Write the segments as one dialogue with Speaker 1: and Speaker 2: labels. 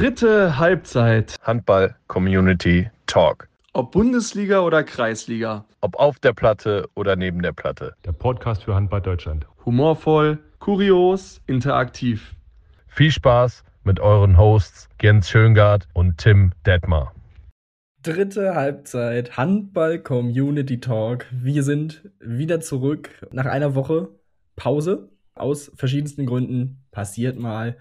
Speaker 1: Dritte Halbzeit.
Speaker 2: Handball Community Talk.
Speaker 1: Ob Bundesliga oder Kreisliga.
Speaker 2: Ob auf der Platte oder neben der Platte.
Speaker 3: Der Podcast für Handball Deutschland.
Speaker 1: Humorvoll, kurios, interaktiv.
Speaker 2: Viel Spaß mit euren Hosts Jens Schöngard und Tim Detmar.
Speaker 4: Dritte Halbzeit Handball Community Talk. Wir sind wieder zurück nach einer Woche Pause. Aus verschiedensten Gründen passiert mal.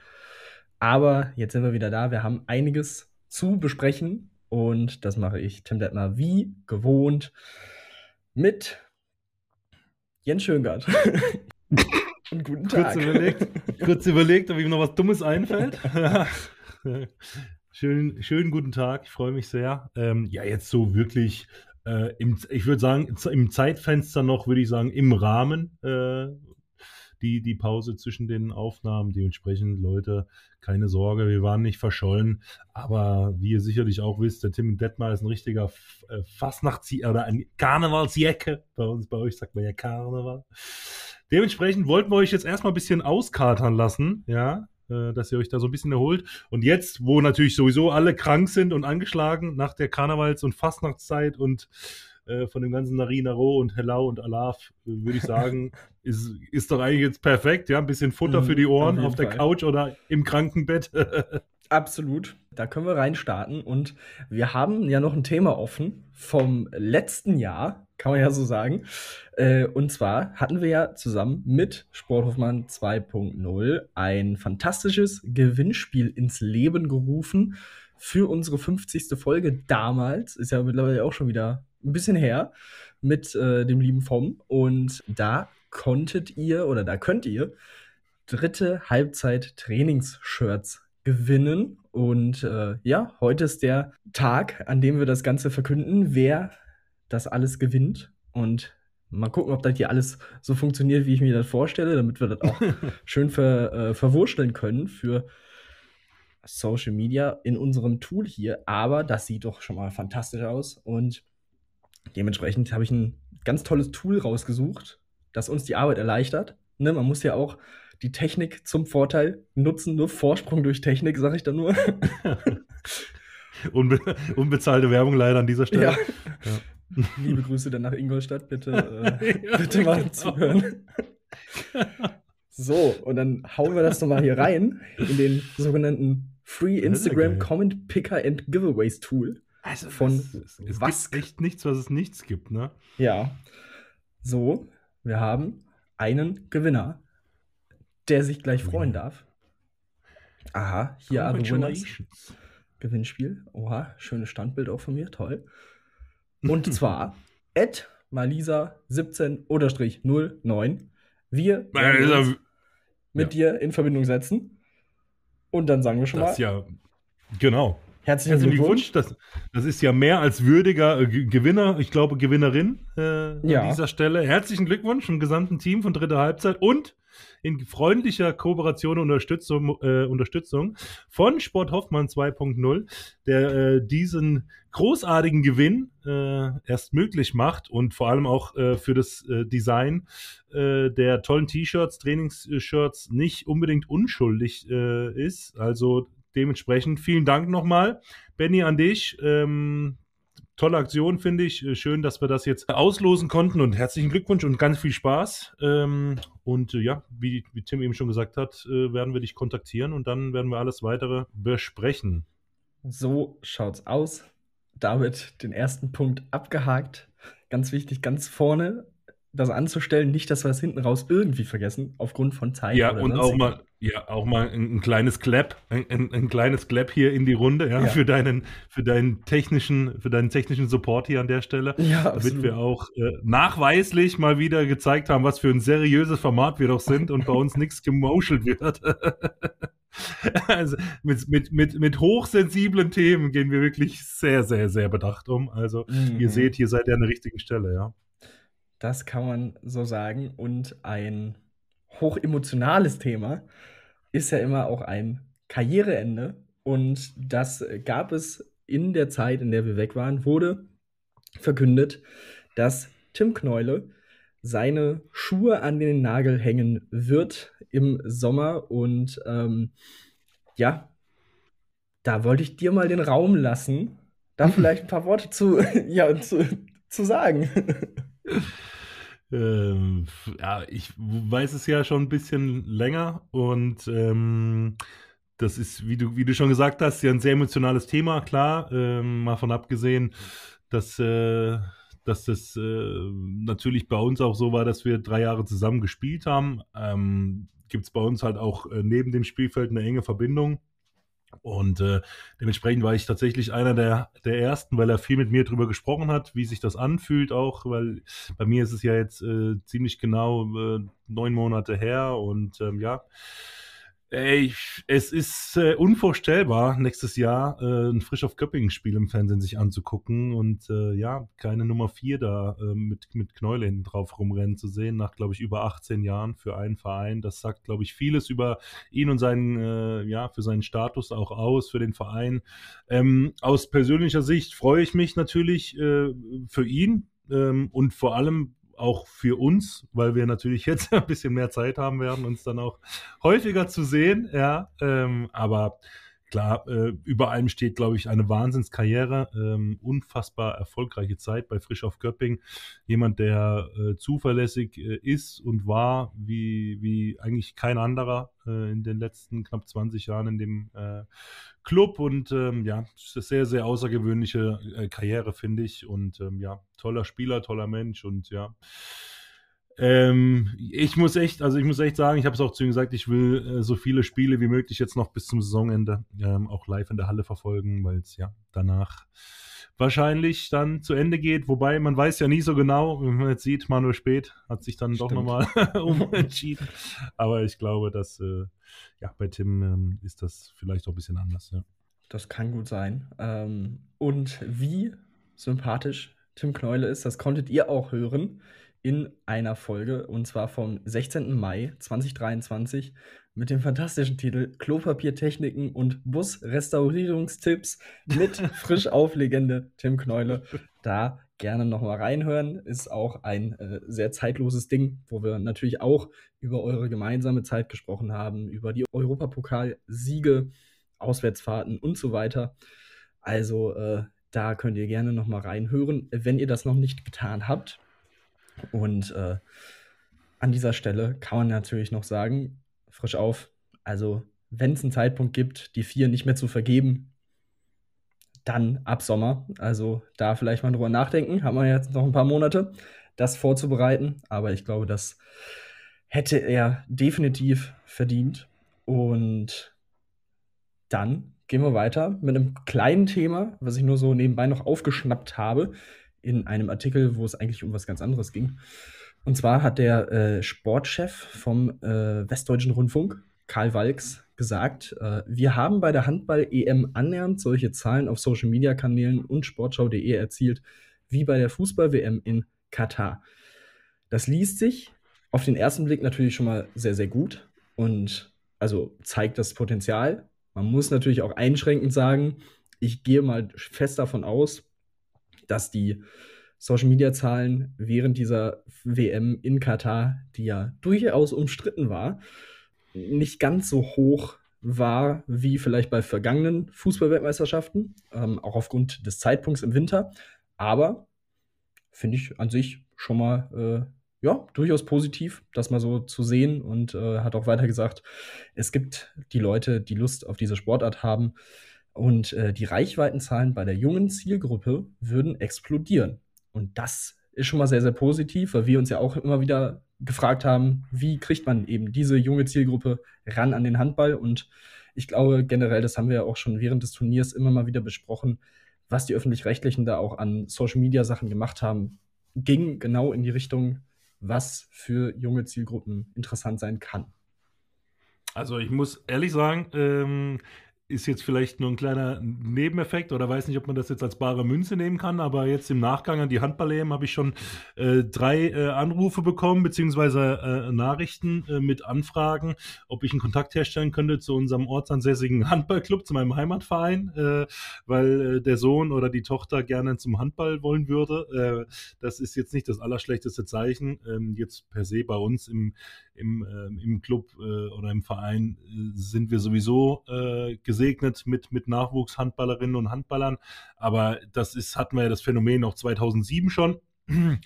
Speaker 4: Aber jetzt sind wir wieder da. Wir haben einiges zu besprechen. Und das mache ich, Tim Detmer, wie gewohnt mit Jens Schöngard.
Speaker 5: Und guten Tag. Kurz überlegt, kurz überlegt, ob ihm noch was Dummes einfällt. schönen, schönen guten Tag, ich freue mich sehr. Ähm, ja, jetzt so wirklich, äh, im, ich würde sagen, im Zeitfenster noch, würde ich sagen, im Rahmen äh, die, die Pause zwischen den Aufnahmen. Dementsprechend, Leute, keine Sorge, wir waren nicht verschollen. Aber wie ihr sicherlich auch wisst, der Tim Detmar ist ein richtiger äh, Fastnachts- oder ein Karnevalsjacke. Bei uns, bei euch sagt man ja Karneval. Dementsprechend wollten wir euch jetzt erstmal ein bisschen auskatern lassen, ja, äh, dass ihr euch da so ein bisschen erholt. Und jetzt, wo natürlich sowieso alle krank sind und angeschlagen nach der Karnevals- und Fastnachtszeit und äh, von dem ganzen Narinaro und Hellau und Alaf, äh, würde ich sagen, ist, ist doch eigentlich jetzt perfekt. Ja, ein bisschen Futter mhm, für die Ohren auf, der Couch oder im Krankenbett.
Speaker 4: Absolut. Da können wir reinstarten. Und wir haben ja noch ein Thema offen vom letzten Jahr, kann man ja so sagen. Äh, und zwar hatten wir ja zusammen mit Sporthoffmann 2.0 ein fantastisches Gewinnspiel ins Leben gerufen für unsere 50. Folge damals. Ist ja mittlerweile auch schon wieder ein bisschen her mit äh, dem lieben Vom. Und da konntet ihr oder da könnt ihr dritte Halbzeit Trainingsshirts gewinnen. Und äh, ja, heute ist der Tag, an dem wir das Ganze verkünden, wer das alles gewinnt. Und mal gucken, ob das hier alles so funktioniert, wie ich mir das vorstelle, damit wir das auch schön ver, äh, verwurschteln können für Social Media in unserem Tool hier. Aber das sieht doch schon mal fantastisch aus. Und dementsprechend habe ich ein ganz tolles Tool rausgesucht, das uns die Arbeit erleichtert. Ne, man muss ja auch die Technik zum Vorteil nutzen, nur Vorsprung durch Technik, sage ich da nur.
Speaker 5: Unbe unbezahlte Werbung leider an dieser Stelle. Ja.
Speaker 4: Ja. Liebe Grüße dann nach Ingolstadt, bitte, äh, ja, bitte mal genau. zuhören. so, und dann hauen wir das nochmal hier rein in den sogenannten Free Instagram Comment Picker and Giveaways Tool.
Speaker 5: Also von es, es, es was gibt echt nichts, was es nichts gibt, ne?
Speaker 4: Ja. So, wir haben einen Gewinner, der sich gleich freuen darf. Aha, hier are the winners. Gewinnspiel. Oha, schönes Standbild auch von mir, toll. Und zwar at malisa17-09. Wir werden mit ja. dir in Verbindung setzen. Und dann sagen wir schon
Speaker 5: das
Speaker 4: mal.
Speaker 5: Ja, genau.
Speaker 4: Herzlichen, Herzlichen Glückwunsch.
Speaker 5: Das, das, ist ja mehr als würdiger äh, Gewinner, ich glaube Gewinnerin äh, ja. an dieser Stelle. Herzlichen Glückwunsch im gesamten Team von dritter Halbzeit und in freundlicher Kooperation und Unterstützung, äh, Unterstützung von Sport Hoffmann 2.0, der äh, diesen großartigen Gewinn äh, erst möglich macht und vor allem auch äh, für das Design der tollen T-Shirts, Trainingsshirts nicht unbedingt unschuldig ist. Also dementsprechend vielen Dank nochmal, Benny, an dich. Ähm, tolle Aktion, finde ich. Äh, schön, dass wir das jetzt auslosen konnten und herzlichen Glückwunsch und ganz viel Spaß. Ähm, und äh, ja, wie, wie, Tim eben schon gesagt hat, äh, werden wir dich kontaktieren und dann werden wir alles weitere besprechen.
Speaker 4: So schaut's aus. Damit den ersten Punkt abgehakt. Ganz wichtig, ganz vorne das anzustellen, nicht, dass wir es hinten raus irgendwie vergessen, aufgrund von Zeit.
Speaker 5: Ja, und auch mal, ja, auch mal ein, ein kleines Clap, ein, ein, ein, kleines Clap hier in die Runde, ja, ja, für deinen, für deinen technischen, für deinen technischen Support hier an der Stelle. Ja, damit absolut. wir auch äh, nachweislich mal wieder gezeigt haben, was für ein seriöses Format wir doch sind und bei uns nichts gemoschelt wird. also mit, mit, mit, mit hochsensiblen Themen gehen wir wirklich sehr, sehr, sehr bedacht um. Also mhm. ihr seht, hier seid ihr an der richtigen Stelle, ja.
Speaker 4: Das kann man so sagen. Und ein hochemotionales Thema ist ja immer auch ein Karriereende. Und das gab es in der Zeit, in der wir weg waren, wurde verkündet, dass Tim Kneule seine Schuhe an den Nagel hängen wird im Sommer. Und ähm, ja, da wollte ich dir mal den Raum lassen, da vielleicht ein paar Worte zu, ja, zu, zu sagen.
Speaker 5: Ähm, ja, ich weiß es ja schon ein bisschen länger und ähm, das ist, wie du, wie du schon gesagt hast, ja ein sehr emotionales Thema, klar, ähm, mal von abgesehen, dass, äh, dass das äh, natürlich bei uns auch so war, dass wir drei Jahre zusammen gespielt haben. Ähm, Gibt es bei uns halt auch äh, neben dem Spielfeld eine enge Verbindung. Und äh, dementsprechend war ich tatsächlich einer der, der ersten, weil er viel mit mir drüber gesprochen hat, wie sich das anfühlt, auch, weil bei mir ist es ja jetzt äh, ziemlich genau äh, neun Monate her und ähm, ja, Ey, es ist äh, unvorstellbar, nächstes Jahr äh, ein Frisch auf Köppingen-Spiel im Fernsehen sich anzugucken und äh, ja, keine Nummer 4 da äh, mit, mit Knäule hinten drauf rumrennen zu sehen, nach, glaube ich, über 18 Jahren für einen Verein. Das sagt, glaube ich, vieles über ihn und seinen, äh, ja, für seinen Status auch aus, für den Verein. Ähm, aus persönlicher Sicht freue ich mich natürlich äh, für ihn ähm, und vor allem auch für uns, weil wir natürlich jetzt ein bisschen mehr Zeit haben werden, uns dann auch häufiger zu sehen. Ja, ähm, aber klar, äh, über allem steht, glaube ich, eine Wahnsinnskarriere, ähm, unfassbar erfolgreiche Zeit bei Frisch auf Göpping. Jemand, der äh, zuverlässig äh, ist und war, wie, wie eigentlich kein anderer äh, in den letzten knapp 20 Jahren in dem äh, Club. Und ähm, ja, sehr, sehr außergewöhnliche äh, Karriere, finde ich. Und ähm, ja, toller Spieler, toller Mensch und ja. Ähm, ich muss echt, also ich muss echt sagen, ich habe es auch zu ihm gesagt, ich will äh, so viele Spiele wie möglich jetzt noch bis zum Saisonende ähm, auch live in der Halle verfolgen, weil es ja danach wahrscheinlich dann zu Ende geht. Wobei man weiß ja nie so genau, wenn man jetzt sieht, Manuel Spät hat sich dann Stimmt. doch nochmal umentschieden. Aber ich glaube, dass äh, ja, bei Tim ähm, ist das vielleicht auch ein bisschen anders. Ja.
Speaker 4: Das kann gut sein. Ähm, und wie sympathisch Tim Knäule ist, das konntet ihr auch hören in einer Folge und zwar vom 16. Mai 2023 mit dem fantastischen Titel Klopapiertechniken und Busrestaurierungstipps mit frisch Auflegende Tim Knäule. Da gerne nochmal reinhören. Ist auch ein äh, sehr zeitloses Ding, wo wir natürlich auch über eure gemeinsame Zeit gesprochen haben, über die Europapokalsiege, Auswärtsfahrten und so weiter. Also äh, da könnt ihr gerne nochmal reinhören, wenn ihr das noch nicht getan habt. Und äh, an dieser Stelle kann man natürlich noch sagen, frisch auf, also wenn es einen Zeitpunkt gibt, die vier nicht mehr zu vergeben, dann ab Sommer. Also da vielleicht mal drüber nachdenken. Haben wir jetzt noch ein paar Monate, das vorzubereiten. Aber ich glaube, das hätte er definitiv verdient. Und dann gehen wir weiter mit einem kleinen Thema, was ich nur so nebenbei noch aufgeschnappt habe in einem Artikel, wo es eigentlich um was ganz anderes ging. Und zwar hat der äh, Sportchef vom äh, Westdeutschen Rundfunk, Karl Walks, gesagt, äh, wir haben bei der Handball-EM annähernd solche Zahlen auf Social-Media-Kanälen und sportschau.de erzielt, wie bei der Fußball-WM in Katar. Das liest sich auf den ersten Blick natürlich schon mal sehr, sehr gut und also zeigt das Potenzial. Man muss natürlich auch einschränkend sagen, ich gehe mal fest davon aus, dass die Social-Media-Zahlen während dieser WM in Katar, die ja durchaus umstritten war, nicht ganz so hoch war wie vielleicht bei vergangenen Fußballweltmeisterschaften, ähm, auch aufgrund des Zeitpunkts im Winter. Aber finde ich an sich schon mal äh, ja, durchaus positiv, das mal so zu sehen und äh, hat auch weiter gesagt, es gibt die Leute, die Lust auf diese Sportart haben und äh, die Reichweitenzahlen bei der jungen Zielgruppe würden explodieren. Und das ist schon mal sehr, sehr positiv, weil wir uns ja auch immer wieder gefragt haben, wie kriegt man eben diese junge Zielgruppe ran an den Handball. Und ich glaube generell, das haben wir ja auch schon während des Turniers immer mal wieder besprochen, was die öffentlich-rechtlichen da auch an Social-Media-Sachen gemacht haben, ging genau in die Richtung, was für junge Zielgruppen interessant sein kann.
Speaker 5: Also ich muss ehrlich sagen, ähm, ist jetzt vielleicht nur ein kleiner Nebeneffekt oder weiß nicht, ob man das jetzt als bare Münze nehmen kann, aber jetzt im Nachgang an die Handball-EM habe ich schon äh, drei äh, Anrufe bekommen, beziehungsweise äh, Nachrichten äh, mit Anfragen, ob ich einen Kontakt herstellen könnte zu unserem ortsansässigen Handballclub, zu meinem Heimatverein, äh, weil äh, der Sohn oder die Tochter gerne zum Handball wollen würde. das ist jetzt nicht das allerschlechteste Zeichen. Ähm, jetzt per se bei uns im, im, im Club oder im Verein sind wir sowieso äh, gesegnet mit, mit Nachwuchshandballerinnen und Handballern. Aber das ist, hatten wir ja das Phänomen auch 2007 schon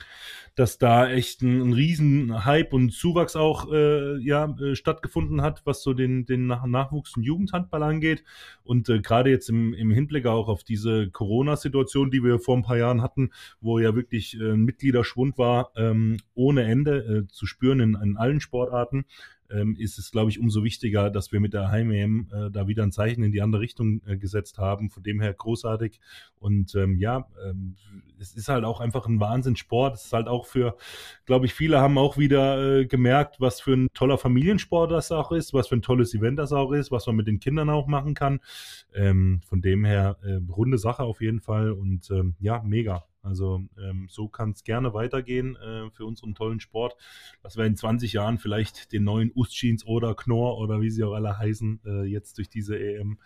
Speaker 5: dass da echt ein, ein riesen Hype und Zuwachs auch äh, ja, äh, stattgefunden hat, was so den, den Nach Nachwuchs- und Jugendhandball angeht. Und äh, gerade jetzt im, im Hinblick auch auf diese Corona-Situation, die wir vor ein paar Jahren hatten, wo ja wirklich äh, ein Mitgliederschwund war, ähm, ohne Ende äh, zu spüren in, in allen Sportarten, ähm, ist es, glaube ich, umso wichtiger, dass wir mit der Heim-EM äh, da wieder ein Zeichen in die andere Richtung äh, gesetzt haben. Von dem her großartig. Und ähm, ja, ähm, es ist halt auch einfach ein Wahnsinnssport. Es ist halt auch für, glaube ich, viele haben auch wieder äh, gemerkt, was für ein toller Familiensport das auch ist, was für ein tolles Event das auch ist, was man mit den Kindern auch machen kann. Ähm, von dem her, äh, runde Sache auf jeden Fall und ähm, ja, mega. Also ähm, so kann es gerne weitergehen äh, für unseren tollen Sport, dass wir in 20 Jahren vielleicht den neuen Ustjeans oder Knorr oder wie sie auch alle heißen, äh, jetzt durch diese EM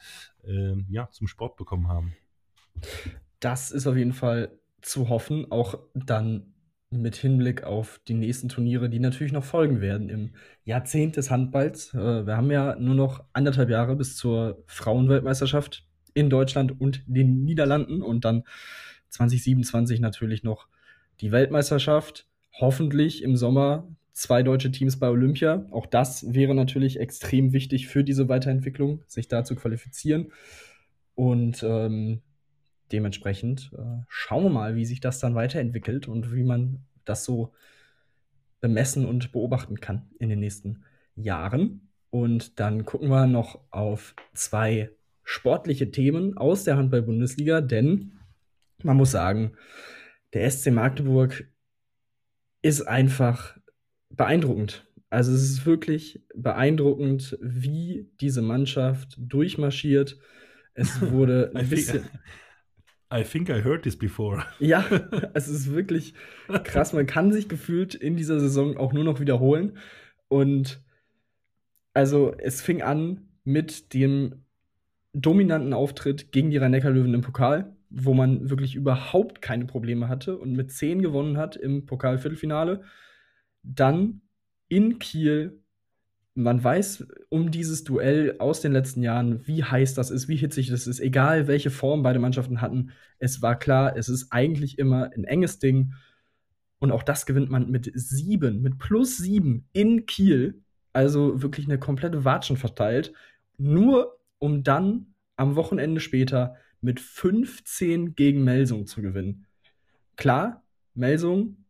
Speaker 5: äh, ja, zum Sport bekommen haben.
Speaker 4: Das ist auf jeden Fall zu hoffen, auch dann mit Hinblick auf die nächsten Turniere, die natürlich noch folgen werden im Jahrzehnt des Handballs. Äh, wir haben ja nur noch anderthalb Jahre bis zur Frauenweltmeisterschaft in Deutschland und den Niederlanden und dann 2027 natürlich noch die Weltmeisterschaft. Hoffentlich im Sommer zwei deutsche Teams bei Olympia. Auch das wäre natürlich extrem wichtig für diese Weiterentwicklung, sich da zu qualifizieren. Und ähm, dementsprechend äh, schauen wir mal, wie sich das dann weiterentwickelt und wie man das so bemessen und beobachten kann in den nächsten Jahren. Und dann gucken wir noch auf zwei sportliche Themen aus der Handball-Bundesliga, denn man muss sagen, der SC Magdeburg ist einfach beeindruckend. Also es ist wirklich beeindruckend, wie diese Mannschaft durchmarschiert. Es wurde ein bisschen.
Speaker 5: I think I heard this before.
Speaker 4: Ja, es ist wirklich krass. Man kann sich gefühlt in dieser Saison auch nur noch wiederholen. Und also es fing an mit dem dominanten Auftritt gegen die Rhein-Neckar-Löwen im Pokal wo man wirklich überhaupt keine Probleme hatte und mit 10 gewonnen hat im Pokalviertelfinale. Dann in Kiel. Man weiß um dieses Duell aus den letzten Jahren, wie heiß das ist, wie hitzig das ist, egal welche Form beide Mannschaften hatten. Es war klar, es ist eigentlich immer ein enges Ding. Und auch das gewinnt man mit sieben, mit plus sieben in Kiel. Also wirklich eine komplette Watschen verteilt. Nur um dann am Wochenende später mit 15 gegen Melsung zu gewinnen. Klar, Melsung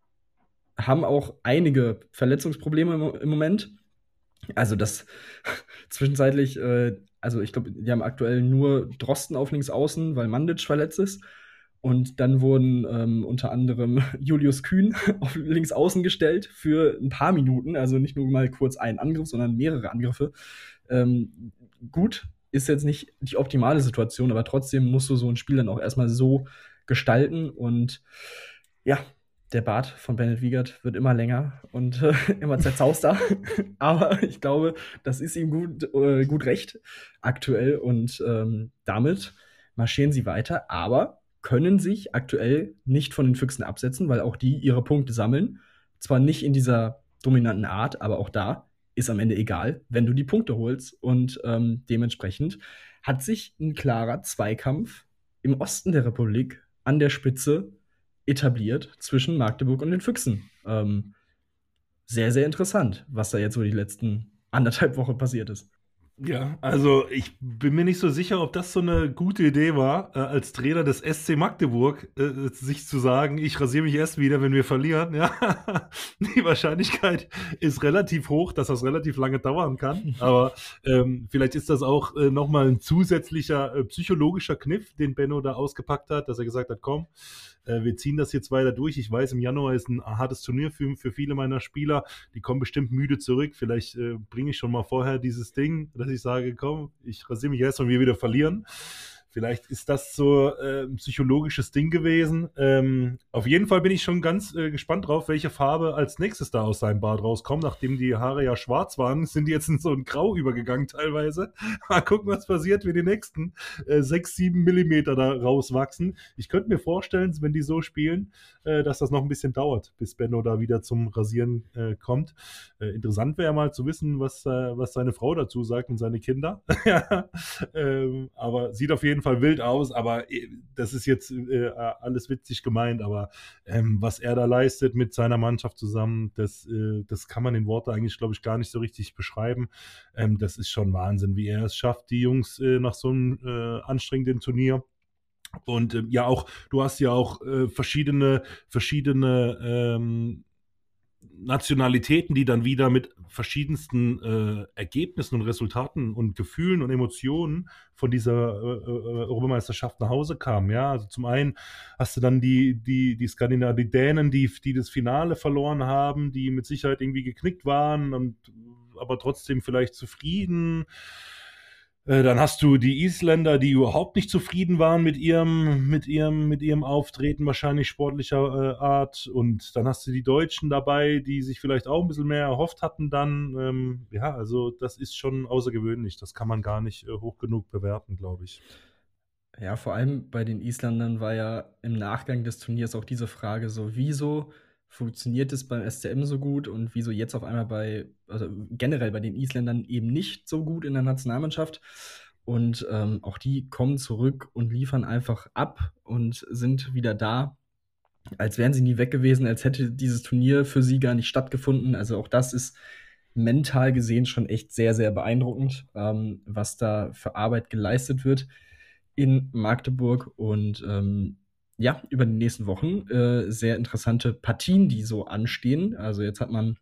Speaker 4: haben auch einige Verletzungsprobleme im, im Moment. Also das zwischenzeitlich, äh, also ich glaube, die haben aktuell nur Drosten auf links außen, weil Mandic verletzt ist. Und dann wurden ähm, unter anderem Julius Kühn auf links außen gestellt für ein paar Minuten, also nicht nur mal kurz einen Angriff, sondern mehrere Angriffe. Ähm, gut, ist jetzt nicht die optimale Situation, aber trotzdem musst du so ein Spiel dann auch erstmal so gestalten und ja, der Bart von Bennett Wiegert wird immer länger und äh, immer zerzauster. Aber ich glaube, das ist ihm gut, äh, gut recht aktuell und ähm, damit marschieren sie weiter, aber können sich aktuell nicht von den Füchsen absetzen, weil auch die ihre Punkte sammeln. Zwar nicht in dieser dominanten Art, aber auch da ist am Ende egal, wenn du die Punkte holst. Und ähm, dementsprechend hat sich ein klarer Zweikampf im Osten der Republik an der Spitze etabliert zwischen Magdeburg und den Füchsen. Ähm, sehr, sehr interessant, was da jetzt so die letzten anderthalb Wochen passiert ist.
Speaker 5: Ja, also ich bin mir nicht so sicher, ob das so eine gute Idee war, äh, als Trainer des SC Magdeburg äh, sich zu sagen, ich rasiere mich erst wieder, wenn wir verlieren. Ja, die Wahrscheinlichkeit ist relativ hoch, dass das relativ lange dauern kann. Aber ähm, vielleicht ist das auch äh, nochmal ein zusätzlicher äh, psychologischer Kniff, den Benno da ausgepackt hat, dass er gesagt hat, komm, äh, wir ziehen das jetzt weiter durch. Ich weiß, im Januar ist ein hartes Turnier für, für viele meiner Spieler. Die kommen bestimmt müde zurück. Vielleicht äh, bringe ich schon mal vorher dieses Ding, dass ich sage, komm, ich rasiere mich erst, wenn wir wieder verlieren Vielleicht ist das so äh, ein psychologisches Ding gewesen. Ähm, auf jeden Fall bin ich schon ganz äh, gespannt drauf, welche Farbe als nächstes da aus seinem Bart rauskommt. Nachdem die Haare ja schwarz waren, sind die jetzt in so ein Grau übergegangen teilweise. Mal gucken, was passiert, wenn die nächsten äh, 6, 7 Millimeter da rauswachsen. Ich könnte mir vorstellen, wenn die so spielen, äh, dass das noch ein bisschen dauert, bis Benno da wieder zum Rasieren äh, kommt. Äh, interessant wäre mal zu wissen, was, äh, was seine Frau dazu sagt und seine Kinder. ähm, aber sieht auf jeden Fall Fall wild aus, aber äh, das ist jetzt äh, alles witzig gemeint, aber ähm, was er da leistet mit seiner Mannschaft zusammen, das, äh, das kann man in Worte eigentlich, glaube ich, gar nicht so richtig beschreiben. Ähm, das ist schon Wahnsinn, wie er es schafft, die Jungs äh, nach so einem äh, anstrengenden Turnier und ähm, ja, auch, du hast ja auch äh, verschiedene, verschiedene ähm, Nationalitäten, die dann wieder mit verschiedensten äh, Ergebnissen und Resultaten und Gefühlen und Emotionen von dieser äh, äh, Europameisterschaft nach Hause kamen. Ja, also zum einen hast du dann die, die, die Skandinavier, die Dänen, die, die das Finale verloren haben, die mit Sicherheit irgendwie geknickt waren und aber trotzdem vielleicht zufrieden äh, dann hast du die Isländer, die überhaupt nicht zufrieden waren mit ihrem, mit ihrem, mit ihrem Auftreten, wahrscheinlich sportlicher äh, Art. Und dann hast du die Deutschen dabei, die sich vielleicht auch ein bisschen mehr erhofft hatten dann. Ähm, ja, also das ist schon außergewöhnlich. Das kann man gar nicht äh, hoch genug bewerten, glaube ich.
Speaker 4: Ja, vor allem bei den Isländern war ja im Nachgang des Turniers auch diese Frage so, wieso funktioniert es beim SCM so gut und wieso jetzt auf einmal bei, also generell bei den Isländern eben nicht so gut in der Nationalmannschaft. Und ähm, auch die kommen zurück und liefern einfach ab und sind wieder da, als wären sie nie weg gewesen, als hätte dieses Turnier für sie gar nicht stattgefunden. Also auch das ist mental gesehen schon echt sehr, sehr beeindruckend, ähm, was da für Arbeit geleistet wird in Magdeburg. Und ähm, ja, über die nächsten Wochen äh, sehr interessante Partien, die so anstehen. Also jetzt hat man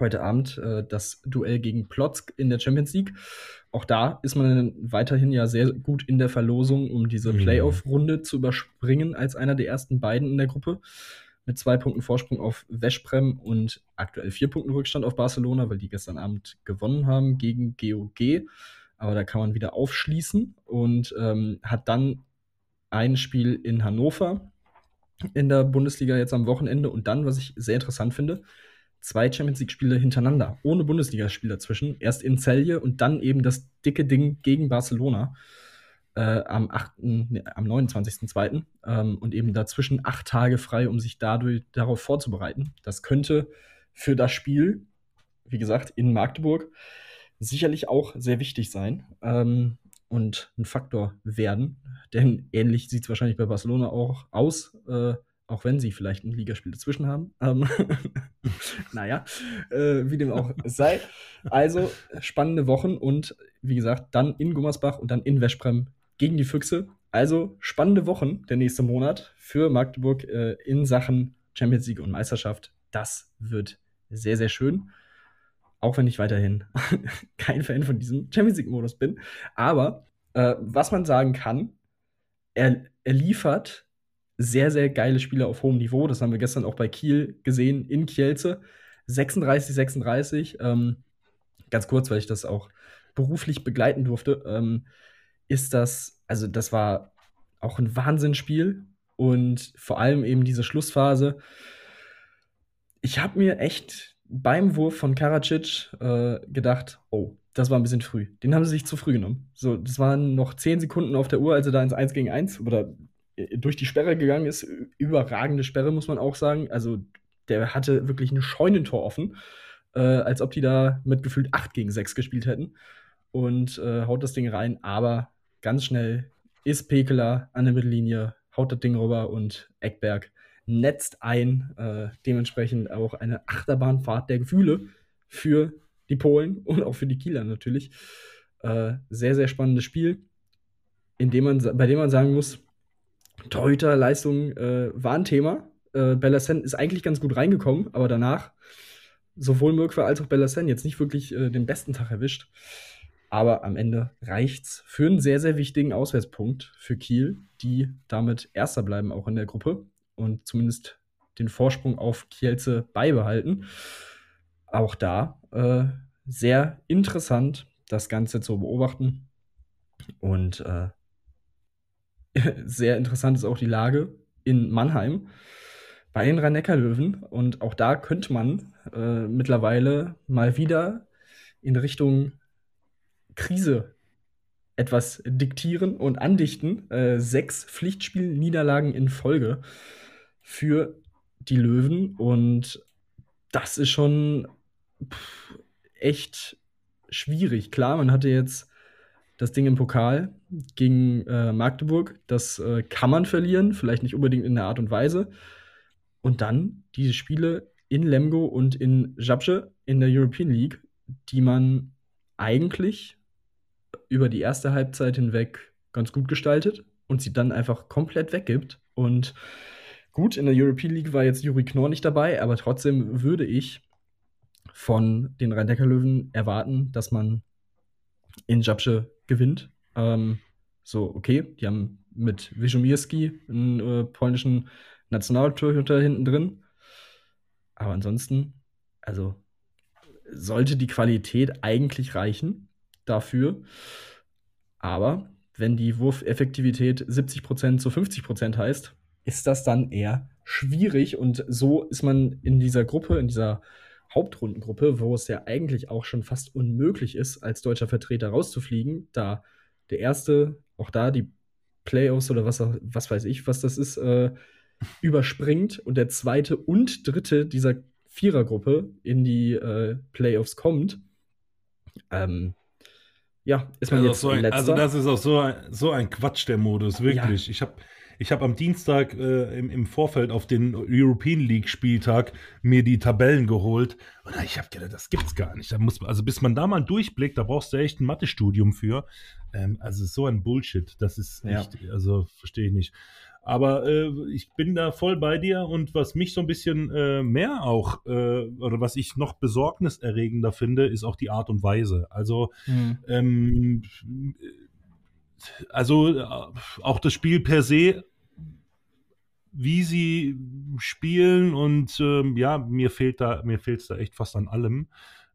Speaker 4: heute Abend äh, das Duell gegen Plotzk in der Champions League. Auch da ist man weiterhin ja sehr gut in der Verlosung, um diese mhm. Playoff-Runde zu überspringen als einer der ersten beiden in der Gruppe. Mit zwei Punkten Vorsprung auf Veszprem und aktuell vier Punkten Rückstand auf Barcelona, weil die gestern Abend gewonnen haben gegen GOG. Aber da kann man wieder aufschließen und ähm, hat dann ein Spiel in Hannover in der Bundesliga jetzt am Wochenende und dann, was ich sehr interessant finde, zwei Champions League-Spiele hintereinander, ohne Bundesligaspiel dazwischen. Erst in Celje und dann eben das dicke Ding gegen Barcelona äh, am 8., nee, am 29.02. Ähm, und eben dazwischen acht Tage frei, um sich dadurch darauf vorzubereiten. Das könnte für das Spiel, wie gesagt, in Magdeburg sicherlich auch sehr wichtig sein. Ähm, und ein Faktor werden. Denn ähnlich sieht es wahrscheinlich bei Barcelona auch aus, äh, auch wenn sie vielleicht ein Ligaspiel dazwischen haben. Ähm, naja, äh, wie dem auch sei. Also spannende Wochen und wie gesagt, dann in Gummersbach und dann in Veszprem gegen die Füchse. Also spannende Wochen der nächste Monat für Magdeburg äh, in Sachen Champions League und Meisterschaft. Das wird sehr, sehr schön. Auch wenn ich weiterhin kein Fan von diesem Champions League-Modus bin. Aber äh, was man sagen kann, er, er liefert sehr, sehr geile Spiele auf hohem Niveau. Das haben wir gestern auch bei Kiel gesehen, in Kielze. 36, 36. Ähm, ganz kurz, weil ich das auch beruflich begleiten durfte, ähm, ist das, also das war auch ein Wahnsinnsspiel und vor allem eben diese Schlussphase. Ich habe mir echt beim Wurf von Karacic äh, gedacht, oh, das war ein bisschen früh. Den haben sie sich zu früh genommen. So, das waren noch zehn Sekunden auf der Uhr, als er da ins 1 gegen 1 oder äh, durch die Sperre gegangen ist. Überragende Sperre, muss man auch sagen. Also, der hatte wirklich ein Scheunentor offen, äh, als ob die da mit gefühlt 8 gegen 6 gespielt hätten. Und äh, haut das Ding rein, aber ganz schnell ist Pekeler an der Mittellinie, haut das Ding rüber und Eckberg netzt ein. Äh, dementsprechend auch eine Achterbahnfahrt der Gefühle für die Polen und auch für die Kieler natürlich. Äh, sehr, sehr spannendes Spiel, in dem man, bei dem man sagen muss, Torhüterleistung äh, war ein Thema. Äh, Bellasen ist eigentlich ganz gut reingekommen, aber danach sowohl Mirkwa als auch Bellasen jetzt nicht wirklich äh, den besten Tag erwischt. Aber am Ende reicht's für einen sehr, sehr wichtigen Auswärtspunkt für Kiel, die damit Erster bleiben, auch in der Gruppe und zumindest den Vorsprung auf Kielce beibehalten. Auch da äh, sehr interessant, das Ganze zu beobachten. Und äh, sehr interessant ist auch die Lage in Mannheim bei den Rhein-Neckar-Löwen. Und auch da könnte man äh, mittlerweile mal wieder in Richtung Krise etwas diktieren und andichten. Äh, sechs Pflichtspielniederlagen in Folge für die Löwen. Und das ist schon pff, echt schwierig. Klar, man hatte jetzt das Ding im Pokal gegen äh, Magdeburg. Das äh, kann man verlieren, vielleicht nicht unbedingt in der Art und Weise. Und dann diese Spiele in Lemgo und in Jabce in der European League, die man eigentlich über die erste Halbzeit hinweg ganz gut gestaltet und sie dann einfach komplett weggibt. Und gut, in der European League war jetzt Juri Knorr nicht dabei, aber trotzdem würde ich von den Rhein-Neckar-Löwen erwarten, dass man in Jabce gewinnt. Ähm, so, okay, die haben mit Wiszomirski einen äh, polnischen Nationaltorhüter hinten drin. Aber ansonsten, also sollte die Qualität eigentlich reichen dafür. Aber wenn die Wurfeffektivität 70% zu 50% heißt, ist das dann eher schwierig. Und so ist man in dieser Gruppe, in dieser Hauptrundengruppe, wo es ja eigentlich auch schon fast unmöglich ist, als deutscher Vertreter rauszufliegen, da der erste, auch da die Playoffs oder was, was weiß ich, was das ist, äh, überspringt und der zweite und dritte dieser Vierergruppe in die äh, Playoffs kommt. Ähm, ja, ist man
Speaker 5: also
Speaker 4: jetzt
Speaker 5: so ein, Also das ist auch so ein, so ein Quatsch, der Modus, wirklich. Ja. Ich habe ich habe am Dienstag äh, im, im, Vorfeld auf den European League Spieltag mir die Tabellen geholt und ich habe gedacht, das gibt's gar nicht. Da muss, also bis man da mal durchblickt, da brauchst du echt ein Mathestudium für. Ähm, also so ein Bullshit. Das ist echt, ja. also verstehe ich nicht. Aber äh, ich bin da voll bei dir und was mich so ein bisschen äh, mehr auch, äh, oder was ich noch besorgniserregender finde, ist auch die Art und Weise. Also, mhm. ähm, also äh, auch das Spiel per se, wie sie spielen und ähm, ja, mir fehlt da, mir fehlt es da echt fast an allem.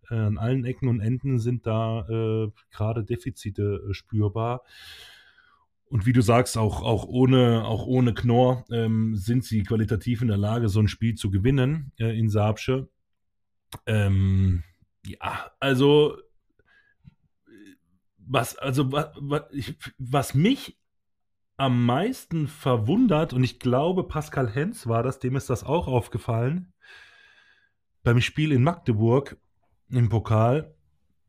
Speaker 5: Äh, an allen Ecken und Enden sind da äh, gerade Defizite äh, spürbar. Und wie du sagst, auch, auch ohne, auch ohne Knorr ähm, sind sie qualitativ in der Lage, so ein Spiel zu gewinnen äh, in Saabsche. Ähm, ja, also was, also was, was, ich, was mich am meisten verwundert, und ich glaube, Pascal Hens war das, dem ist das auch aufgefallen, beim Spiel in Magdeburg im Pokal,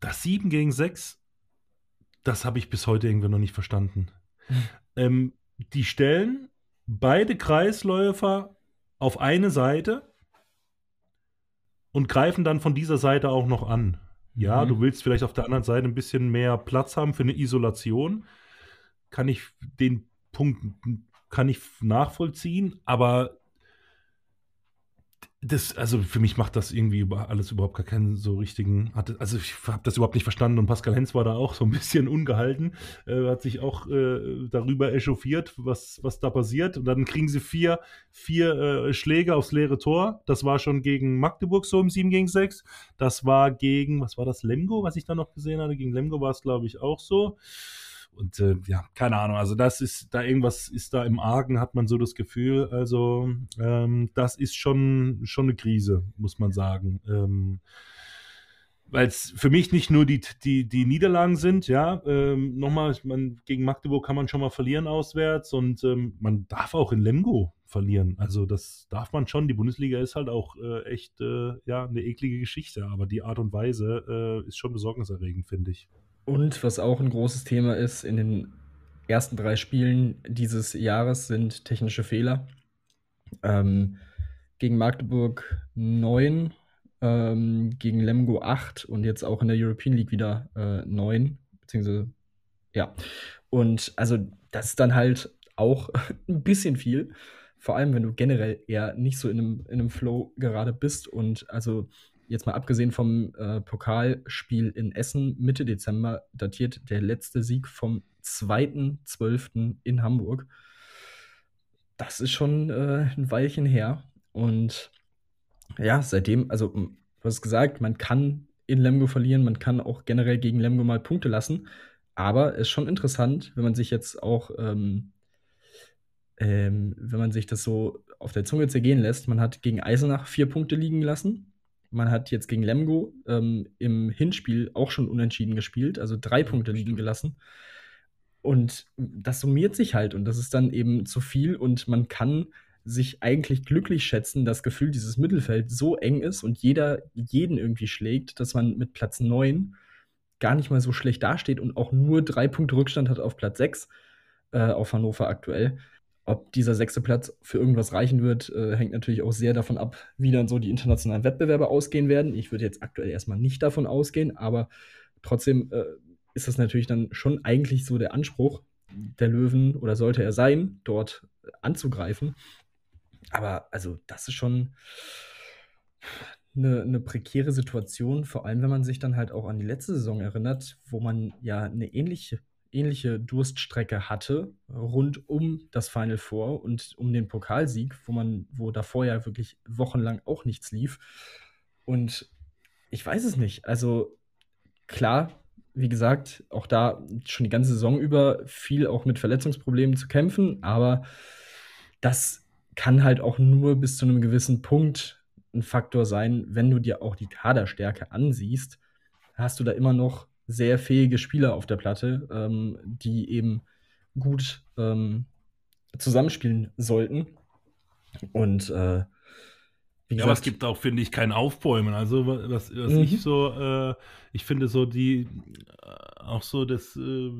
Speaker 5: das 7 gegen 6, das habe ich bis heute irgendwie noch nicht verstanden. Ähm, die stellen beide Kreisläufer auf eine Seite und greifen dann von dieser Seite auch noch an. Ja, mhm. du willst vielleicht auf der anderen Seite ein bisschen mehr Platz haben für eine Isolation. Kann ich den Punkt kann ich nachvollziehen, aber das, also für mich macht das irgendwie alles überhaupt gar keinen so richtigen. Also ich habe das überhaupt nicht verstanden und Pascal Hens war da auch so ein bisschen ungehalten, äh, hat sich auch äh, darüber echauffiert, was, was da passiert. Und dann kriegen sie vier, vier äh, Schläge aufs leere Tor. Das war schon gegen Magdeburg so im 7 gegen 6. Das war gegen, was war das, Lemgo, was ich da noch gesehen hatte? Gegen Lemgo war es, glaube ich, auch so. Und äh, ja, keine Ahnung, also das ist, da irgendwas ist da im Argen, hat man so das Gefühl. Also ähm, das ist schon, schon eine Krise, muss man sagen. Ähm, weil es für mich nicht nur die, die, die Niederlagen sind, ja, ähm, nochmal, man, gegen Magdeburg kann man schon mal verlieren auswärts und ähm, man darf auch in Lemgo verlieren. Also das darf man schon. Die Bundesliga ist halt auch äh, echt äh, ja, eine eklige Geschichte, aber die Art und Weise äh, ist schon besorgniserregend, finde ich.
Speaker 4: Und was auch ein großes Thema ist, in den ersten drei Spielen dieses Jahres sind technische Fehler. Ähm, gegen Magdeburg 9, ähm, gegen Lemgo 8 und jetzt auch in der European League wieder äh, 9, beziehungsweise ja. Und also das ist dann halt auch ein bisschen viel. Vor allem, wenn du generell eher nicht so in einem, in einem Flow gerade bist. Und also jetzt mal abgesehen vom äh, Pokalspiel in Essen Mitte Dezember, datiert der letzte Sieg vom 2.12. in Hamburg. Das ist schon äh, ein Weilchen her. Und ja, seitdem, also du hast gesagt, man kann in Lemgo verlieren, man kann auch generell gegen Lemgo mal Punkte lassen. Aber es ist schon interessant, wenn man sich jetzt auch ähm, ähm, wenn man sich das so auf der Zunge zergehen lässt, man hat gegen Eisenach vier Punkte liegen lassen. Man hat jetzt gegen Lemgo ähm, im Hinspiel auch schon unentschieden gespielt, also drei Punkte liegen gelassen. Und das summiert sich halt und das ist dann eben zu viel und man kann sich eigentlich glücklich schätzen, das Gefühl, dieses Mittelfeld so eng ist und jeder jeden irgendwie schlägt, dass man mit Platz 9 gar nicht mal so schlecht dasteht und auch nur drei Punkte Rückstand hat auf Platz 6 äh, auf Hannover aktuell. Ob dieser sechste Platz für irgendwas reichen wird, äh, hängt natürlich auch sehr davon ab, wie dann so die internationalen Wettbewerbe ausgehen werden. Ich würde jetzt aktuell erstmal nicht davon ausgehen, aber trotzdem äh, ist das natürlich dann schon eigentlich so der Anspruch der Löwen oder sollte er sein, dort anzugreifen. Aber also das ist schon eine, eine prekäre Situation, vor allem wenn man sich dann halt auch an die letzte Saison erinnert, wo man ja eine ähnliche, ähnliche Durststrecke hatte rund um das Final Four und um den Pokalsieg, wo man, wo davor ja wirklich wochenlang auch nichts lief. Und ich weiß es nicht. Also klar, wie gesagt, auch da schon die ganze Saison über viel auch mit Verletzungsproblemen zu kämpfen, aber das kann halt auch nur bis zu einem gewissen Punkt ein Faktor sein, wenn du dir auch die Kaderstärke ansiehst, hast du da immer noch sehr fähige Spieler auf der Platte, ähm, die eben gut ähm, zusammenspielen sollten. Und äh,
Speaker 5: wie gesagt, ja, aber es gibt auch, finde ich, kein Aufbäumen. Also, was, was mhm. ich so, äh, ich finde so die, äh, auch so das, äh,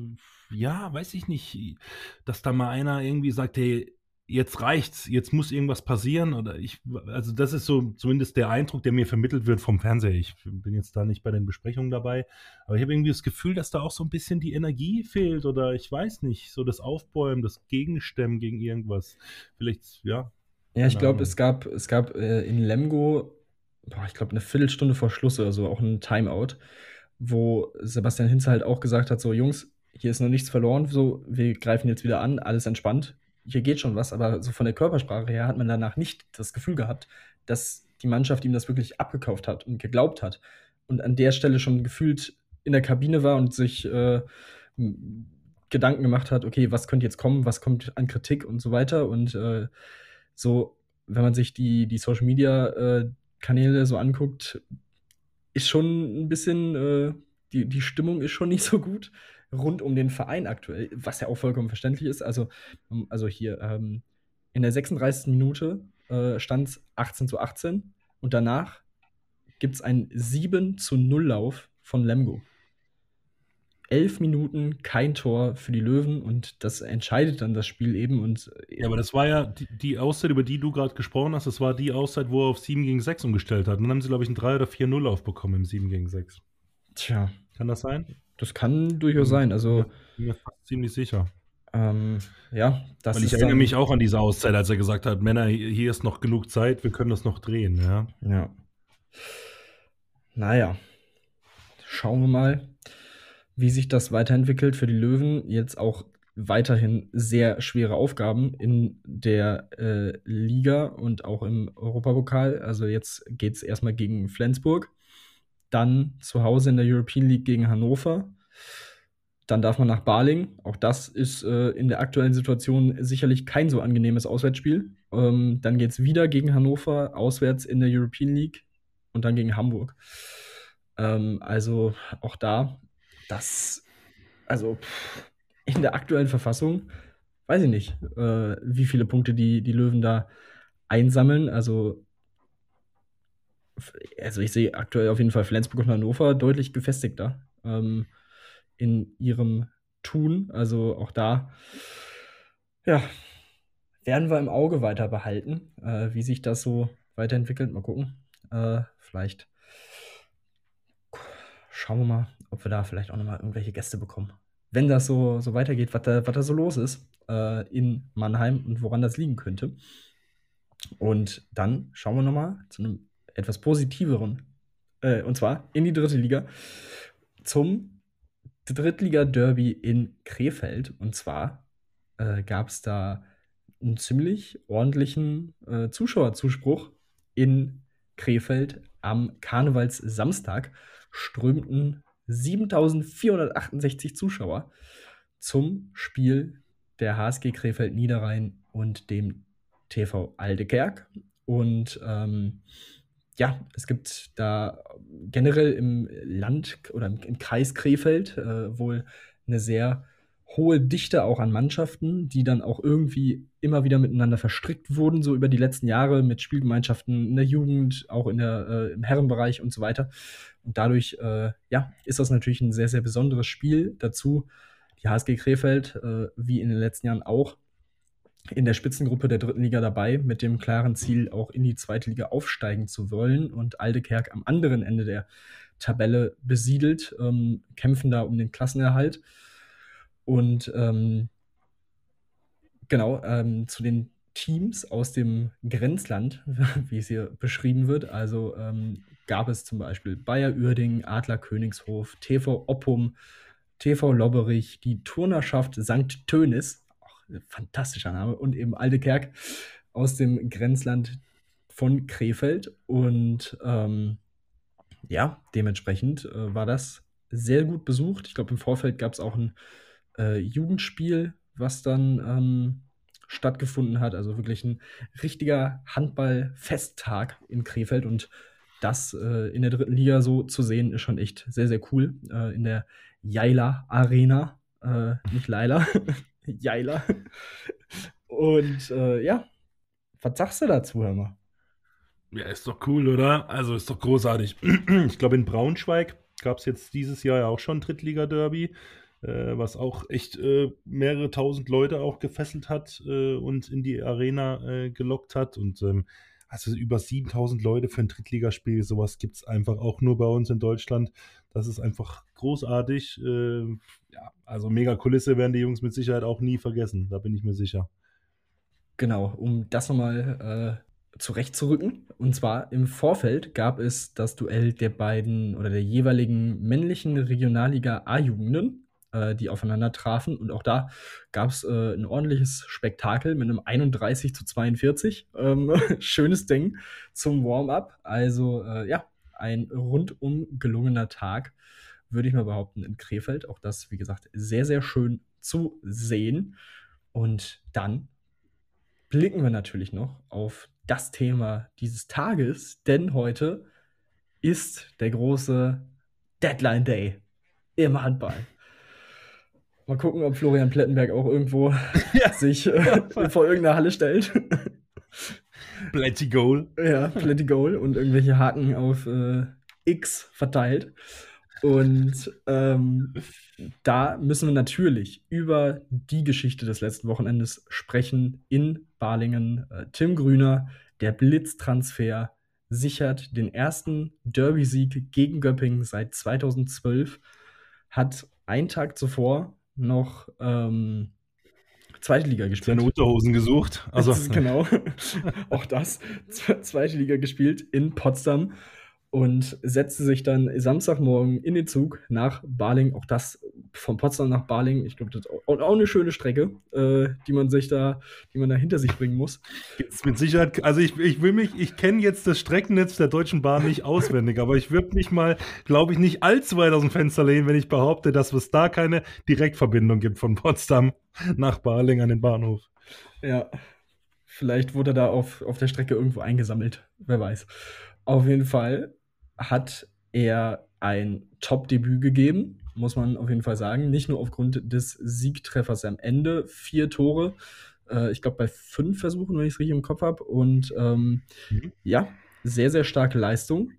Speaker 5: ja, weiß ich nicht, dass da mal einer irgendwie sagt, hey, jetzt reicht's, jetzt muss irgendwas passieren oder ich, also das ist so zumindest der Eindruck, der mir vermittelt wird vom Fernseher. Ich bin jetzt da nicht bei den Besprechungen dabei, aber ich habe irgendwie das Gefühl, dass da auch so ein bisschen die Energie fehlt oder ich weiß nicht, so das Aufbäumen, das Gegenstemmen gegen irgendwas. Vielleicht, ja.
Speaker 4: Ja, ich glaube, es gab, es gab äh, in Lemgo, boah, ich glaube, eine Viertelstunde vor Schluss oder so, auch ein Timeout, wo Sebastian Hinze halt auch gesagt hat: So, Jungs, hier ist noch nichts verloren, so, wir greifen jetzt wieder an, alles entspannt hier geht schon was, aber so von der Körpersprache her hat man danach nicht das Gefühl gehabt, dass die Mannschaft ihm das wirklich abgekauft hat und geglaubt hat. Und an der Stelle schon gefühlt in der Kabine war und sich äh, Gedanken gemacht hat, okay, was könnte jetzt kommen, was kommt an Kritik und so weiter. Und äh, so, wenn man sich die, die Social Media äh, Kanäle so anguckt, ist schon ein bisschen, äh, die, die Stimmung ist schon nicht so gut rund um den Verein aktuell, was ja auch vollkommen verständlich ist. Also, ähm, also hier ähm, in der 36. Minute äh, stand es 18 zu 18 und danach gibt es einen 7 zu 0 Lauf von Lemgo. Elf Minuten kein Tor für die Löwen und das entscheidet dann das Spiel eben. Und,
Speaker 5: äh, ja, aber das war ja die, die Auszeit, über die du gerade gesprochen hast, das war die Auszeit, wo er auf 7 gegen 6 umgestellt hat. Und dann haben sie, glaube ich, einen 3 oder 4-0 aufbekommen im 7 gegen 6.
Speaker 4: Tja.
Speaker 5: Kann das sein?
Speaker 4: Das kann durchaus sein. Also,
Speaker 5: bin mir fast ziemlich sicher.
Speaker 4: Ähm, ja,
Speaker 5: das Weil ich erinnere mich auch an diese Auszeit, als er gesagt hat, Männer, hier ist noch genug Zeit, wir können das noch drehen, ja.
Speaker 4: Ja. Naja. Schauen wir mal, wie sich das weiterentwickelt für die Löwen. Jetzt auch weiterhin sehr schwere Aufgaben in der äh, Liga und auch im Europapokal. Also jetzt geht es erstmal gegen Flensburg dann zu Hause in der European League gegen Hannover. Dann darf man nach Baling. Auch das ist äh, in der aktuellen Situation sicherlich kein so angenehmes Auswärtsspiel. Ähm, dann geht es wieder gegen Hannover, auswärts in der European League und dann gegen Hamburg. Ähm, also auch da, das, also in der aktuellen Verfassung, weiß ich nicht, äh, wie viele Punkte die, die Löwen da einsammeln. Also also ich sehe aktuell auf jeden Fall Flensburg und Hannover deutlich gefestigter ähm, in ihrem Tun. Also auch da, ja, werden wir im Auge weiter behalten, äh, wie sich das so weiterentwickelt. Mal gucken. Äh, vielleicht schauen wir mal, ob wir da vielleicht auch nochmal irgendwelche Gäste bekommen. Wenn das so, so weitergeht, was da, da so los ist äh, in Mannheim und woran das liegen könnte. Und dann schauen wir nochmal zu einem etwas positiveren, äh, und zwar in die dritte Liga, zum Drittliga-Derby in Krefeld. Und zwar äh, gab es da einen ziemlich ordentlichen äh, Zuschauerzuspruch in Krefeld am Karnevalssamstag strömten 7468 Zuschauer zum Spiel der HSG Krefeld Niederrhein und dem TV Aldekerk. Und ähm, ja, es gibt da generell im Land oder im, Kreis Krefeld äh, wohl eine sehr hohe Dichte auch an Mannschaften, die dann auch irgendwie immer wieder miteinander verstrickt wurden, so über die letzten Jahre mit Spielgemeinschaften in der Jugend, auch in der, äh, im Herrenbereich und so weiter. Und dadurch, äh, ja, ist das natürlich ein sehr, sehr besonderes Spiel. Dazu die HSG Krefeld, äh, wie in den letzten Jahren auch, in der Spitzengruppe der dritten Liga dabei, mit dem klaren Ziel, auch in die zweite Liga aufsteigen zu wollen. Und Aldekerk am anderen Ende der Tabelle besiedelt, ähm, kämpfen da um den Klassenerhalt. Und ähm, genau, ähm, zu den Teams aus dem Grenzland, wie es hier beschrieben wird. Also ähm, gab es zum Beispiel Bayer Uerding, Adler Königshof, TV Oppum, TV Lobberich, die Turnerschaft St. Tönis, fantastischer Name, und eben Aldekerk aus dem Grenzland von Krefeld. Und ähm, ja, dementsprechend äh, war das sehr gut besucht. Ich glaube, im Vorfeld gab es auch ein äh, Jugendspiel, was dann ähm, stattgefunden hat. Also wirklich ein richtiger Handball-Festtag in Krefeld und das äh, in der dritten Liga so zu sehen, ist schon echt sehr, sehr cool. Äh, in der Jaila Arena, äh, nicht Laila, Jaila. Und äh, ja, was sagst du dazu, hör mal?
Speaker 5: Ja, ist doch cool, oder? Also ist doch großartig. Ich glaube, in Braunschweig gab es jetzt dieses Jahr ja auch schon Drittliga-Derby äh, was auch echt äh, mehrere tausend Leute auch gefesselt hat äh, und in die Arena äh, gelockt hat. Und ähm, also über 7000 Leute für ein Drittligaspiel, sowas gibt es einfach auch nur bei uns in Deutschland. Das ist einfach großartig. Äh, ja, also mega Kulisse werden die Jungs mit Sicherheit auch nie vergessen, da bin ich mir sicher.
Speaker 4: Genau, um das nochmal äh, zurechtzurücken. Und zwar im Vorfeld gab es das Duell der beiden oder der jeweiligen männlichen Regionalliga A-Jugenden äh, die aufeinander trafen. Und auch da gab es äh, ein ordentliches Spektakel mit einem 31 zu 42. Ähm, schönes Ding zum Warm-up. Also äh, ja, ein rundum gelungener Tag, würde ich mal behaupten, in Krefeld. Auch das, wie gesagt, sehr, sehr schön zu sehen. Und dann blicken wir natürlich noch auf das Thema dieses Tages, denn heute ist der große Deadline Day im Handball. Mal gucken, ob Florian Plettenberg auch irgendwo ja. sich äh, vor irgendeiner Halle stellt.
Speaker 5: Plenty Goal.
Speaker 4: Ja, Plenty Goal und irgendwelche Haken auf äh, X verteilt. Und ähm, da müssen wir natürlich über die Geschichte des letzten Wochenendes sprechen in Balingen. Äh, Tim Grüner, der Blitztransfer, sichert den ersten Derby-Sieg gegen Göppingen seit 2012, hat einen Tag zuvor noch ähm, zweite Liga gespielt.
Speaker 5: Seine Unterhosen gesucht.
Speaker 4: Also genau. Auch das. Zweite Liga gespielt in Potsdam und setzte sich dann Samstagmorgen in den Zug nach Baling. Auch das von Potsdam nach Baling. Ich glaube, das ist auch, auch eine schöne Strecke, äh, die man sich da, die man da hinter sich bringen muss.
Speaker 5: Jetzt mit Sicherheit, also ich, ich will mich, ich kenne jetzt das Streckennetz der Deutschen Bahn nicht auswendig, aber ich würde mich mal, glaube ich, nicht allzu weit aus dem Fenster lehnen, wenn ich behaupte, dass es da keine Direktverbindung gibt von Potsdam nach Baling an den Bahnhof.
Speaker 4: Ja. Vielleicht wurde da auf, auf der Strecke irgendwo eingesammelt. Wer weiß. Auf jeden Fall hat er ein Top-Debüt gegeben, muss man auf jeden Fall sagen. Nicht nur aufgrund des Siegtreffers am Ende, vier Tore, äh, ich glaube bei fünf Versuchen, wenn ich es richtig im Kopf habe. Und ähm, mhm. ja, sehr, sehr starke Leistung.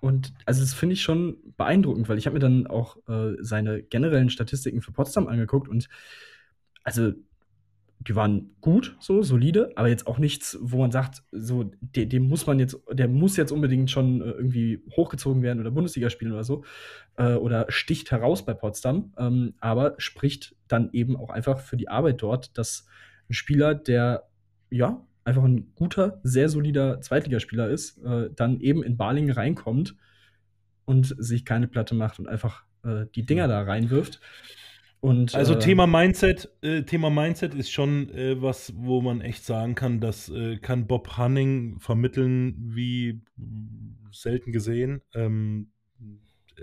Speaker 4: Und also das finde ich schon beeindruckend, weil ich habe mir dann auch äh, seine generellen Statistiken für Potsdam angeguckt und also die waren gut, so solide, aber jetzt auch nichts, wo man sagt, so dem, dem muss man jetzt, der muss jetzt unbedingt schon äh, irgendwie hochgezogen werden oder Bundesliga spielen oder so äh, oder sticht heraus bei Potsdam, ähm, aber spricht dann eben auch einfach für die Arbeit dort, dass ein Spieler, der ja einfach ein guter, sehr solider Zweitligaspieler ist, äh, dann eben in Balingen reinkommt und sich keine Platte macht und einfach äh, die Dinger da reinwirft.
Speaker 5: Und, also äh, Thema Mindset, äh, Thema Mindset ist schon äh, was, wo man echt sagen kann, das äh, kann Bob Hanning vermitteln wie selten gesehen. Ähm,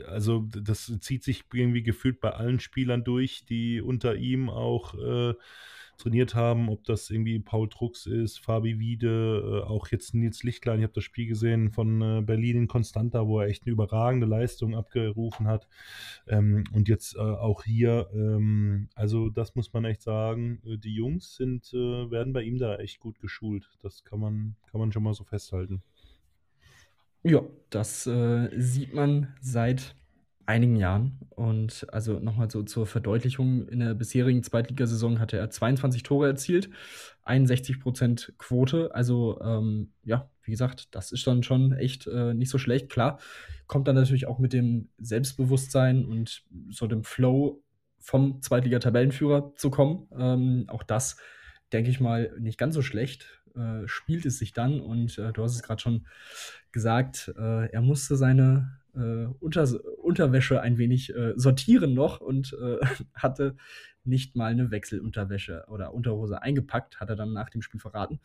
Speaker 5: also das zieht sich irgendwie gefühlt bei allen Spielern durch, die unter ihm auch äh, trainiert haben, ob das irgendwie Paul Drucks ist, Fabi Wiede, äh, auch jetzt Nils Lichtlein. Ich habe das Spiel gesehen von äh, Berlin in Constanta, wo er echt eine überragende Leistung abgerufen hat. Ähm, und jetzt äh, auch hier, ähm, also das muss man echt sagen, die Jungs sind, werden bei ihm da echt gut geschult. Das kann man, kann man schon mal so festhalten.
Speaker 4: Ja, das sieht man seit einigen Jahren. Und also nochmal so zur Verdeutlichung, in der bisherigen Zweitligasaison hatte er 22 Tore erzielt, 61% Quote. Also ähm, ja, wie gesagt, das ist dann schon echt äh, nicht so schlecht. Klar, kommt dann natürlich auch mit dem Selbstbewusstsein und so dem Flow vom Zweitliga-Tabellenführer zu kommen. Ähm, auch das, denke ich mal, nicht ganz so schlecht. Äh, spielt es sich dann und äh, du hast es gerade schon gesagt, äh, er musste seine äh, Unter Unterwäsche ein wenig äh, sortieren noch und äh, hatte nicht mal eine Wechselunterwäsche oder Unterhose eingepackt, hat er dann nach dem Spiel verraten.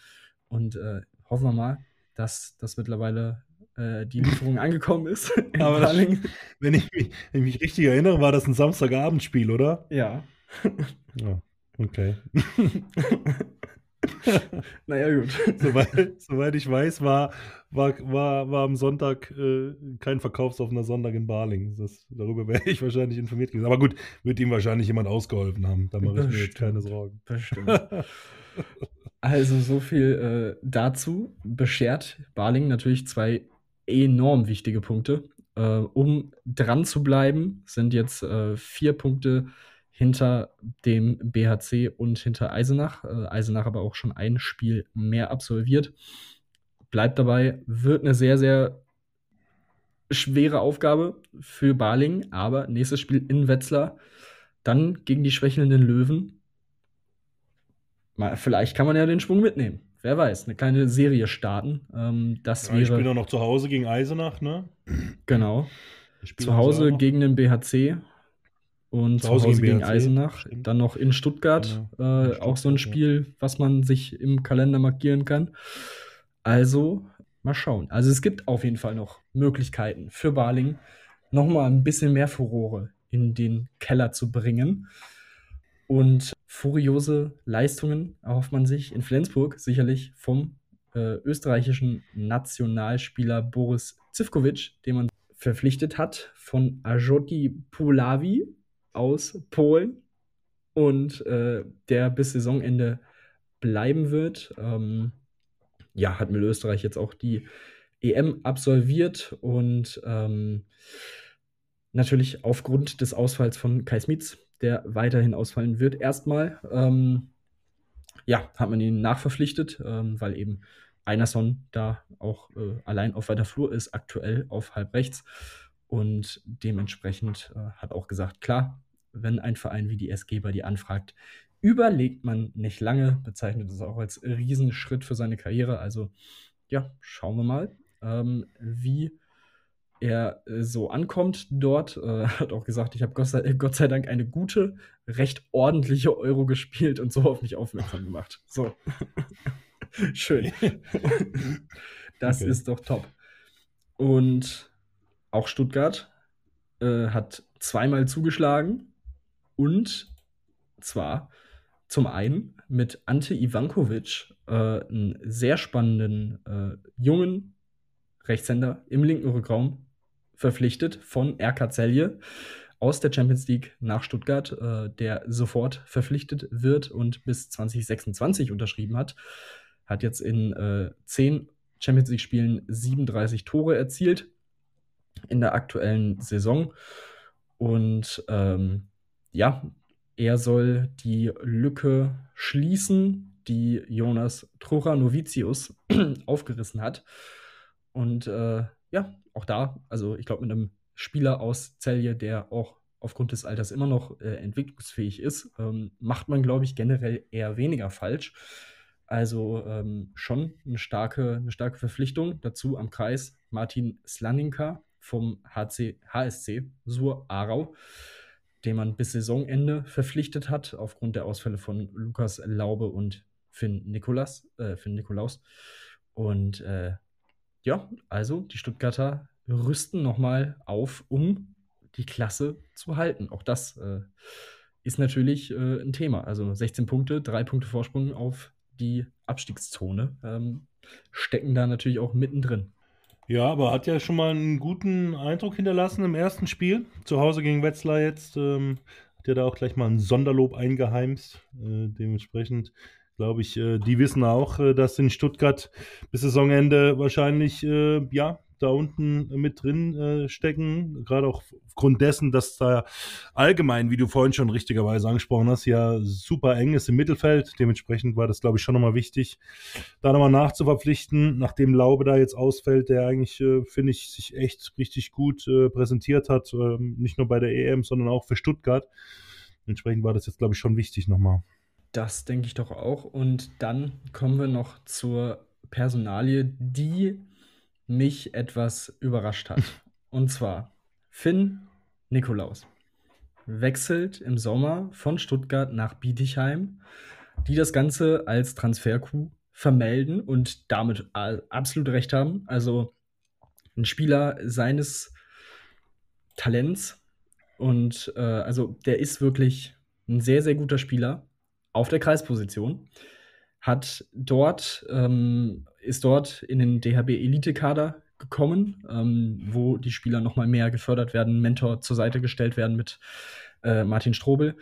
Speaker 4: Und äh, hoffen wir mal, dass das mittlerweile äh, die Lieferung angekommen ist.
Speaker 5: Aber das, wenn, ich mich, wenn ich mich richtig erinnere, war das ein Samstagabendspiel, oder?
Speaker 4: Ja.
Speaker 5: ja okay.
Speaker 4: naja, gut.
Speaker 5: Soweit, soweit, ich weiß, war, war, war, war am Sonntag äh, kein verkaufsoffener Sonntag in Baling. Das, darüber wäre ich wahrscheinlich informiert gewesen. Aber gut, wird ihm wahrscheinlich jemand ausgeholfen haben. Da mache ich mir jetzt keine Sorgen.
Speaker 4: Bestimmt. also, so viel äh, dazu. Beschert Baling natürlich zwei enorm wichtige Punkte. Äh, um dran zu bleiben, sind jetzt äh, vier Punkte hinter dem BHC und hinter Eisenach. Äh, Eisenach aber auch schon ein Spiel mehr absolviert. Bleibt dabei, wird eine sehr, sehr schwere Aufgabe für Baling, aber nächstes Spiel in Wetzlar, dann gegen die schwächelnden Löwen. Mal, vielleicht kann man ja den Schwung mitnehmen. Wer weiß, eine kleine Serie starten. Ähm, das ja, wäre. Ich
Speaker 5: bin auch noch zu Hause gegen Eisenach, ne?
Speaker 4: Genau. Zu Hause gegen den BHC. Und zu Hause, gegen, gegen Eisenach. Stimmt. Dann noch in Stuttgart. Genau. Äh, auch so ein Spiel, was man sich im Kalender markieren kann. Also, mal schauen. Also, es gibt auf jeden Fall noch Möglichkeiten für Baling, nochmal ein bisschen mehr Furore in den Keller zu bringen. Und furiose Leistungen erhofft man sich in Flensburg sicherlich vom äh, österreichischen Nationalspieler Boris Zivkovic, den man verpflichtet hat von Ajoti Pulavi aus Polen und äh, der bis Saisonende bleiben wird. Ähm, ja, hat mit Österreich jetzt auch die EM absolviert und ähm, natürlich aufgrund des Ausfalls von Kai Smits, der weiterhin ausfallen wird, erstmal, ähm, ja, hat man ihn nachverpflichtet, ähm, weil eben Einerson da auch äh, allein auf weiter Flur ist, aktuell auf halb rechts. Und dementsprechend äh, hat auch gesagt, klar, wenn ein Verein wie die SG bei dir anfragt, überlegt man nicht lange, bezeichnet es auch als Riesenschritt für seine Karriere. Also ja, schauen wir mal, ähm, wie er äh, so ankommt dort. Äh, hat auch gesagt, ich habe Gott, Gott, sei Dank eine gute, recht ordentliche Euro gespielt und so auf mich aufmerksam gemacht. So. Schön. das okay. ist doch top. Und auch Stuttgart äh, hat zweimal zugeschlagen. Und zwar zum einen mit Ante Ivankovic, äh, einen sehr spannenden äh, jungen Rechtshänder im linken Rückraum, verpflichtet von RK Celje aus der Champions League nach Stuttgart, äh, der sofort verpflichtet wird und bis 2026 unterschrieben hat. Hat jetzt in äh, 10 Champions League-Spielen 37 Tore erzielt in der aktuellen Saison. Und ähm, ja, er soll die Lücke schließen, die Jonas Trocha-Novicius aufgerissen hat. Und äh, ja, auch da, also ich glaube, mit einem Spieler aus Celje, der auch aufgrund des Alters immer noch äh, entwicklungsfähig ist, ähm, macht man, glaube ich, generell eher weniger falsch. Also ähm, schon eine starke, eine starke Verpflichtung. Dazu am Kreis Martin Slaninka vom HC, HSC Sur Aarau, den man bis Saisonende verpflichtet hat, aufgrund der Ausfälle von Lukas Laube und Finn, Nikolas, äh, Finn Nikolaus. Und äh, ja, also die Stuttgarter rüsten nochmal auf, um die Klasse zu halten. Auch das äh, ist natürlich äh, ein Thema. Also 16 Punkte, drei Punkte Vorsprung auf die Abstiegszone ähm, stecken da natürlich auch mittendrin.
Speaker 5: Ja, aber hat ja schon mal einen guten Eindruck hinterlassen im ersten Spiel. Zu Hause gegen Wetzlar jetzt. Ähm, hat ja da auch gleich mal ein Sonderlob eingeheimst. Äh, dementsprechend glaube ich, äh, die wissen auch, äh, dass in Stuttgart bis Saisonende wahrscheinlich, äh, ja, da unten mit drin äh, stecken. Gerade auch aufgrund dessen, dass da allgemein, wie du vorhin schon richtigerweise angesprochen hast, ja super eng ist im Mittelfeld. Dementsprechend war das, glaube ich, schon nochmal wichtig, da nochmal nachzuverpflichten, nachdem Laube da jetzt ausfällt, der eigentlich, äh, finde ich, sich echt richtig gut äh, präsentiert hat. Ähm, nicht nur bei der EM, sondern auch für Stuttgart. Dementsprechend war das jetzt, glaube ich, schon wichtig nochmal.
Speaker 4: Das denke ich doch auch. Und dann kommen wir noch zur Personalie, die mich etwas überrascht hat. Und zwar Finn Nikolaus wechselt im Sommer von Stuttgart nach Bietigheim, die das Ganze als Transfercoup vermelden und damit absolut recht haben. Also ein Spieler seines Talents und äh, also der ist wirklich ein sehr, sehr guter Spieler auf der Kreisposition hat dort, ähm, ist dort in den DHB-Elite-Kader gekommen, ähm, wo die Spieler nochmal mehr gefördert werden, Mentor zur Seite gestellt werden mit äh, Martin Strobel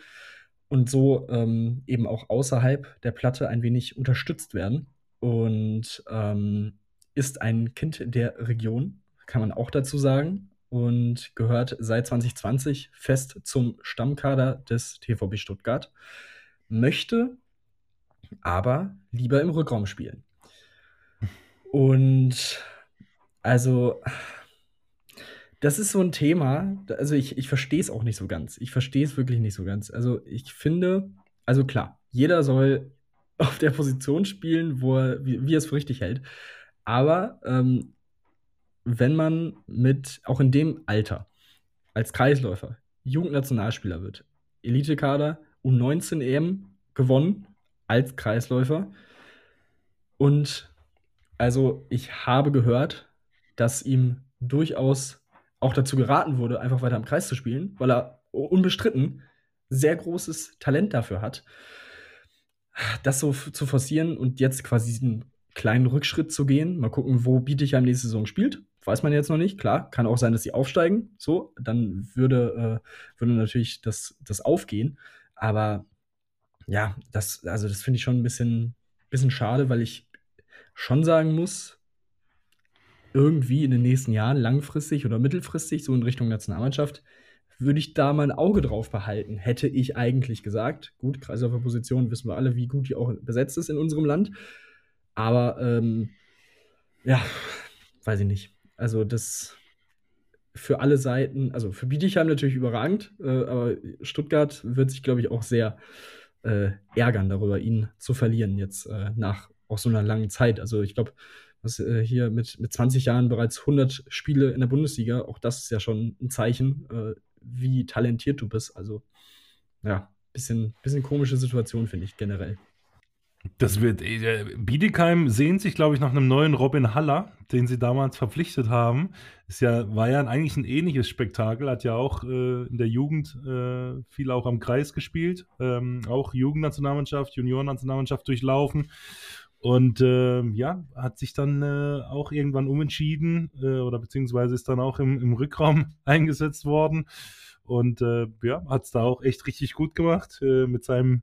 Speaker 4: und so ähm, eben auch außerhalb der Platte ein wenig unterstützt werden. Und ähm, ist ein Kind der Region, kann man auch dazu sagen, und gehört seit 2020 fest zum Stammkader des TVB Stuttgart. Möchte aber lieber im Rückraum spielen. Und also, das ist so ein Thema, also ich, ich verstehe es auch nicht so ganz. Ich verstehe es wirklich nicht so ganz. Also ich finde, also klar, jeder soll auf der Position spielen, wo er, wie, wie er es für richtig hält. Aber ähm, wenn man mit, auch in dem Alter, als Kreisläufer, Jugendnationalspieler wird, Elitekader, U19 EM gewonnen, als Kreisläufer. Und also ich habe gehört, dass ihm durchaus auch dazu geraten wurde, einfach weiter im Kreis zu spielen, weil er unbestritten sehr großes Talent dafür hat, das so zu forcieren und jetzt quasi diesen kleinen Rückschritt zu gehen. Mal gucken, wo Bietigheim nächste Saison spielt. Weiß man jetzt noch nicht. Klar, kann auch sein, dass sie aufsteigen. So, dann würde, äh, würde natürlich das, das aufgehen. Aber ja, das, also das finde ich schon ein bisschen, bisschen schade, weil ich schon sagen muss, irgendwie in den nächsten Jahren, langfristig oder mittelfristig, so in Richtung Nationalmannschaft, würde ich da mal ein Auge drauf behalten, hätte ich eigentlich gesagt. Gut, Kreislauferposition wissen wir alle, wie gut die auch besetzt ist in unserem Land. Aber ähm, ja, weiß ich nicht. Also das für alle Seiten, also für Bietigheim natürlich überragend, äh, aber Stuttgart wird sich, glaube ich, auch sehr äh, ärgern darüber, ihn zu verlieren jetzt äh, nach auch so einer langen Zeit. Also ich glaube, was äh, hier mit, mit 20 Jahren bereits 100 Spiele in der Bundesliga, auch das ist ja schon ein Zeichen, äh, wie talentiert du bist. Also ja, bisschen, bisschen komische Situation, finde ich generell.
Speaker 5: Das wird. Äh, Bietigheim sehnt sich, glaube ich, nach einem neuen Robin Haller, den sie damals verpflichtet haben. Ist ja, war ja eigentlich ein ähnliches Spektakel, hat ja auch äh, in der Jugend äh, viel auch am Kreis gespielt, ähm, auch Jugendnationalmannschaft, Juniorennationalmannschaft durchlaufen. Und äh, ja, hat sich dann äh, auch irgendwann umentschieden äh, oder beziehungsweise ist dann auch im, im Rückraum eingesetzt worden. Und äh, ja, hat es da auch echt richtig gut gemacht äh, mit seinem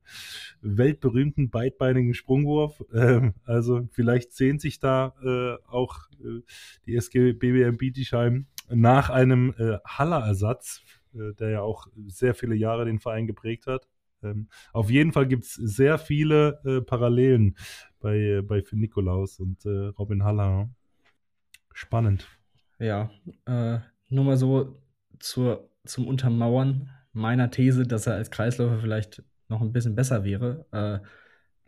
Speaker 5: weltberühmten beidbeinigen Sprungwurf. Ähm, also vielleicht sehnt sich da äh, auch äh, die SG BBM Bietigheim nach einem äh, Haller-Ersatz, äh, der ja auch sehr viele Jahre den Verein geprägt hat. Ähm, auf jeden Fall gibt es sehr viele Parallelen bei, bei Finn Nikolaus und Robin Haller. Spannend.
Speaker 4: Ja, nur mal so zur zum Untermauern meiner These, dass er als Kreisläufer vielleicht noch ein bisschen besser wäre. Äh,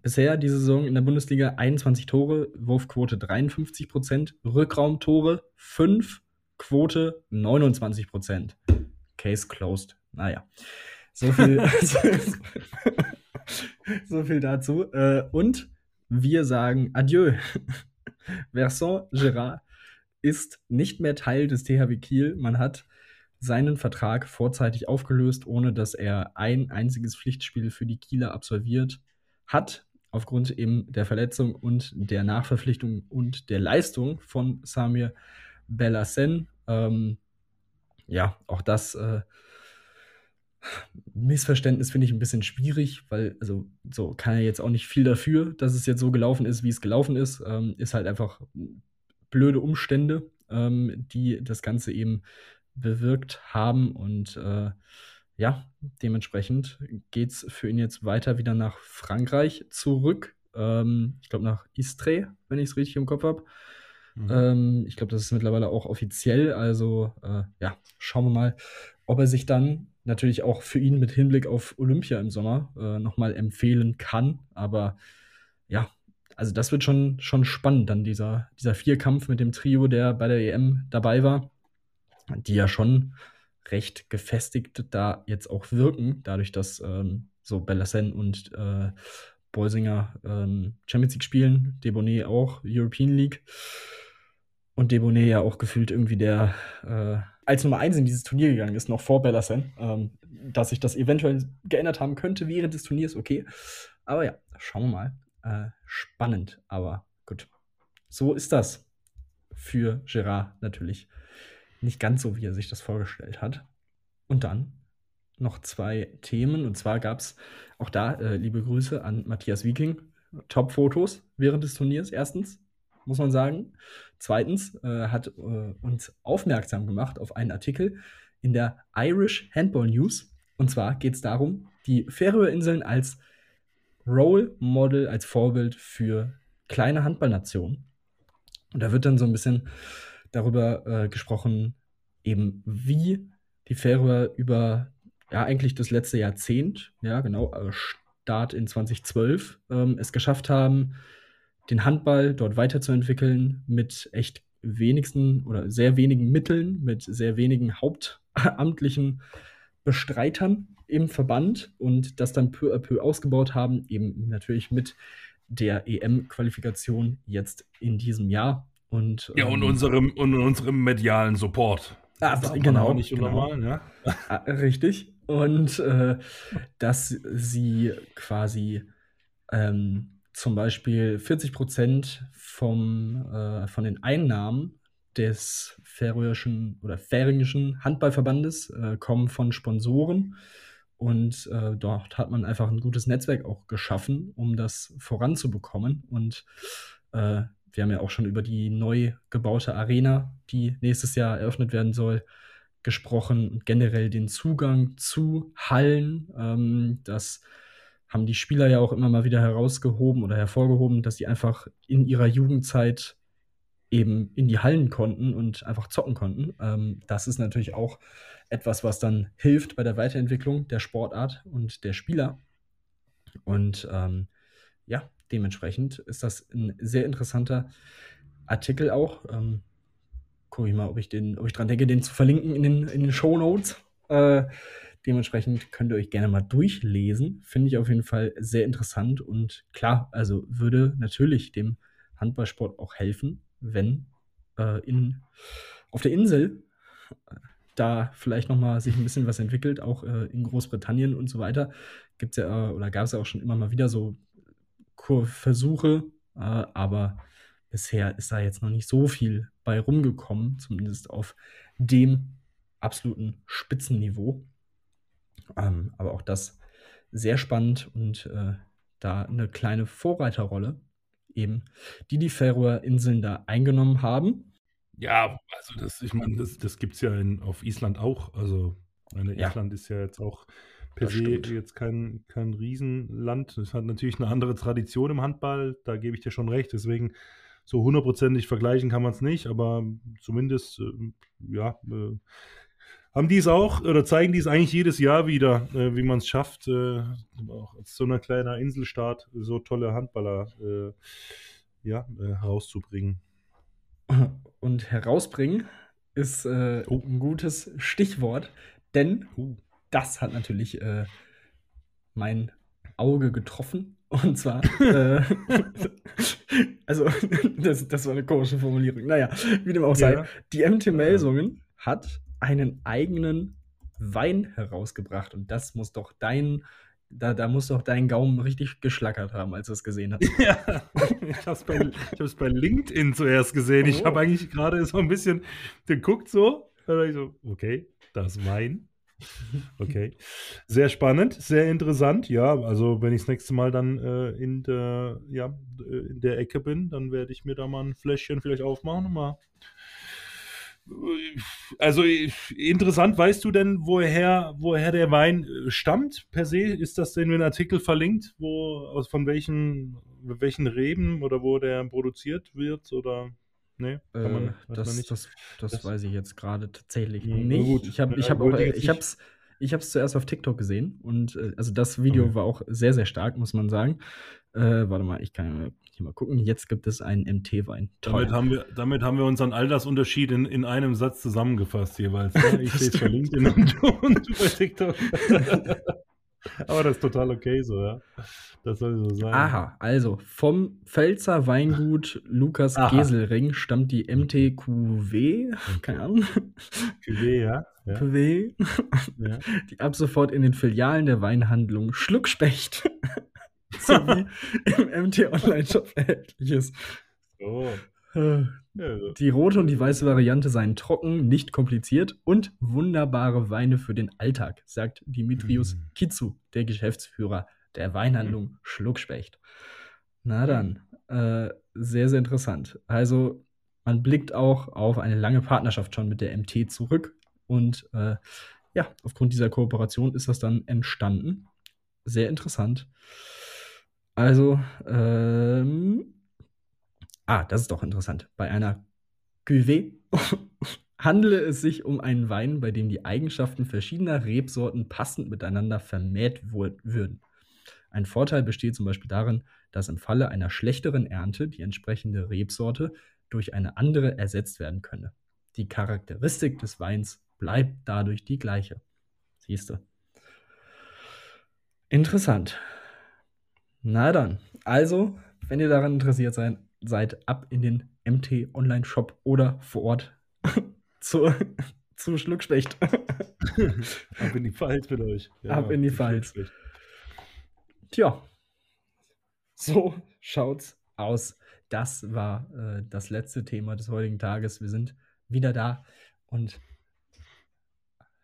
Speaker 4: bisher diese Saison in der Bundesliga 21 Tore, Wurfquote 53 Prozent, Rückraumtore 5, Quote 29 Prozent. Case closed. Naja, so viel, so viel dazu. Äh, und wir sagen Adieu. Vincent Gerard ist nicht mehr Teil des THW Kiel. Man hat seinen Vertrag vorzeitig aufgelöst, ohne dass er ein einziges Pflichtspiel für die Kieler absolviert hat, aufgrund eben der Verletzung und der Nachverpflichtung und der Leistung von Samir Bellassen. Ähm, ja, auch das äh, Missverständnis finde ich ein bisschen schwierig, weil, also, so kann er jetzt auch nicht viel dafür, dass es jetzt so gelaufen ist, wie es gelaufen ist. Ähm, ist halt einfach blöde Umstände, ähm, die das Ganze eben bewirkt haben. Und äh, ja, dementsprechend geht es für ihn jetzt weiter wieder nach Frankreich zurück. Ähm, ich glaube nach Istres, wenn ich es richtig im Kopf habe. Mhm. Ähm, ich glaube, das ist mittlerweile auch offiziell. Also äh, ja, schauen wir mal, ob er sich dann natürlich auch für ihn mit Hinblick auf Olympia im Sommer äh, nochmal empfehlen kann. Aber ja, also das wird schon, schon spannend, dann dieser, dieser Vierkampf mit dem Trio, der bei der EM dabei war, die ja schon recht gefestigt da jetzt auch wirken, dadurch, dass ähm, so Bellassen und äh, Bolsinger ähm, Champions League spielen, Debonet auch European League und Debonet ja auch gefühlt irgendwie der äh, als Nummer 1 in dieses Turnier gegangen ist, noch vor Bellassen. Ähm, dass sich das eventuell geändert haben könnte während des Turniers, okay. Aber ja, schauen wir mal. Äh, spannend, aber gut. So ist das für Gerard natürlich nicht ganz so, wie er sich das vorgestellt hat. Und dann noch zwei Themen. Und zwar gab es auch da äh, liebe Grüße an Matthias Wieking. Top-Fotos während des Turniers, erstens muss man sagen. Zweitens äh, hat äh, uns aufmerksam gemacht auf einen Artikel in der Irish Handball News. Und zwar geht es darum, die Färöerinseln als Role Model, als Vorbild für kleine Handballnationen. Und da wird dann so ein bisschen darüber äh, gesprochen, eben wie die Färöer über ja eigentlich das letzte Jahrzehnt, ja genau, äh, Start in 2012, ähm, es geschafft haben, den Handball dort weiterzuentwickeln mit echt wenigsten oder sehr wenigen Mitteln, mit sehr wenigen hauptamtlichen Bestreitern im Verband und das dann peu à peu ausgebaut haben, eben natürlich mit der EM-Qualifikation jetzt in diesem Jahr. Und,
Speaker 5: ja, und, ähm, unserem, und unserem medialen Support.
Speaker 4: Ah, das genau, nicht genau. normal, ja? Ah, richtig. Und äh, dass sie quasi ähm, zum Beispiel 40 Prozent vom, äh, von den Einnahmen des färöischen oder färingischen Handballverbandes äh, kommen von Sponsoren. Und äh, dort hat man einfach ein gutes Netzwerk auch geschaffen, um das voranzubekommen. Und äh, wir haben ja auch schon über die neu gebaute Arena, die nächstes Jahr eröffnet werden soll, gesprochen generell den Zugang zu Hallen. Ähm, das haben die Spieler ja auch immer mal wieder herausgehoben oder hervorgehoben, dass sie einfach in ihrer Jugendzeit eben in die Hallen konnten und einfach zocken konnten. Ähm, das ist natürlich auch etwas, was dann hilft bei der Weiterentwicklung der Sportart und der Spieler. Und ähm, ja, dementsprechend ist das ein sehr interessanter Artikel auch. Ähm, gucke ich mal, ob ich, den, ob ich dran denke, den zu verlinken in den, in den Show Notes. Äh, Dementsprechend könnt ihr euch gerne mal durchlesen. Finde ich auf jeden Fall sehr interessant und klar, also würde natürlich dem Handballsport auch helfen, wenn äh, in, auf der Insel äh, da vielleicht noch mal sich ein bisschen was entwickelt, auch äh, in Großbritannien und so weiter. Gibt es ja oder gab es ja auch schon immer mal wieder so Versuche, äh, aber bisher ist da jetzt noch nicht so viel bei rumgekommen, zumindest auf dem absoluten Spitzenniveau. Ähm, aber auch das sehr spannend und äh, da eine kleine Vorreiterrolle eben, die die Färöer Inseln da eingenommen haben.
Speaker 5: Ja, also das, ich meine, das, das gibt es ja in, auf Island auch. Also meine, ja. Island ist ja jetzt auch per se jetzt kein, kein Riesenland. Es hat natürlich eine andere Tradition im Handball, da gebe ich dir schon recht. Deswegen so hundertprozentig vergleichen kann man es nicht, aber zumindest, äh, ja, äh, haben die es auch oder zeigen die es eigentlich jedes Jahr wieder, äh, wie man es schafft, äh, auch als so einer kleiner Inselstaat so tolle Handballer äh, ja, äh, herauszubringen.
Speaker 4: Und herausbringen ist äh, oh. ein gutes Stichwort, denn uh. Das hat natürlich äh, mein Auge getroffen. Und zwar, also, das, das war eine komische Formulierung. Naja, wie dem auch sei, ja. die MT Melsungen hat einen eigenen Wein herausgebracht. Und das muss doch dein, da, da muss doch dein Gaumen richtig geschlackert haben, als du es gesehen hast.
Speaker 5: Ja, ich habe es bei, bei LinkedIn zuerst gesehen. Oh. Ich habe eigentlich gerade so ein bisschen geguckt, so. So, okay, das Wein. Okay. Sehr spannend, sehr interessant. Ja, also wenn ich das nächste Mal dann äh, in, der, ja, äh, in der Ecke bin, dann werde ich mir da mal ein Fläschchen vielleicht aufmachen und mal. Also interessant, weißt du denn, woher, woher der Wein äh, stammt per se? Ist das denn in Artikel verlinkt, wo aus von welchen, welchen Reben oder wo der produziert wird? Oder
Speaker 4: Nee, kann man, äh, das, man das, das, das, weiß ich jetzt gerade tatsächlich ja, nicht. Gut. Ich habe ich hab auch, ich hab's, ich zuerst auf TikTok gesehen und äh, also das Video okay. war auch sehr, sehr stark, muss man sagen. Äh, warte mal, ich kann hier mal gucken. Jetzt gibt es einen MT-Wein.
Speaker 5: Damit haben, wir, damit haben wir unseren Altersunterschied in, in einem Satz zusammengefasst jeweils. Ne? Ich sehe es verlinkt in und du bei TikTok. Aber das ist total okay so, ja. Das soll so sein.
Speaker 4: Aha, also vom Pfälzer Weingut Lukas Aha. Geselring stammt die MTQW, keine Ahnung. QW, ja. ja. QW, ja. die ab sofort in den Filialen der Weinhandlung Schluckspecht sowie im MT Online-Shop erhältlich ist. Oh. Die rote und die weiße Variante seien trocken, nicht kompliziert und wunderbare Weine für den Alltag, sagt Dimitrius mm. Kitsu, der Geschäftsführer der Weinhandlung mm. Schluckspecht. Na dann, äh, sehr, sehr interessant. Also, man blickt auch auf eine lange Partnerschaft schon mit der MT zurück und äh, ja, aufgrund dieser Kooperation ist das dann entstanden. Sehr interessant. Also, ähm, Ah, das ist doch interessant. Bei einer Cuvée handele es sich um einen Wein, bei dem die Eigenschaften verschiedener Rebsorten passend miteinander vermäht würden. Ein Vorteil besteht zum Beispiel darin, dass im Falle einer schlechteren Ernte die entsprechende Rebsorte durch eine andere ersetzt werden könne. Die Charakteristik des Weins bleibt dadurch die gleiche. Siehst du? Interessant. Na dann, also, wenn ihr daran interessiert seid, seid, ab in den MT Online Shop oder vor Ort zu, zu Schluckspecht.
Speaker 5: ab in die Pfalz mit euch.
Speaker 4: Ja, ab in die Pfalz. Tja, so schaut's aus. Das war äh, das letzte Thema des heutigen Tages. Wir sind wieder da und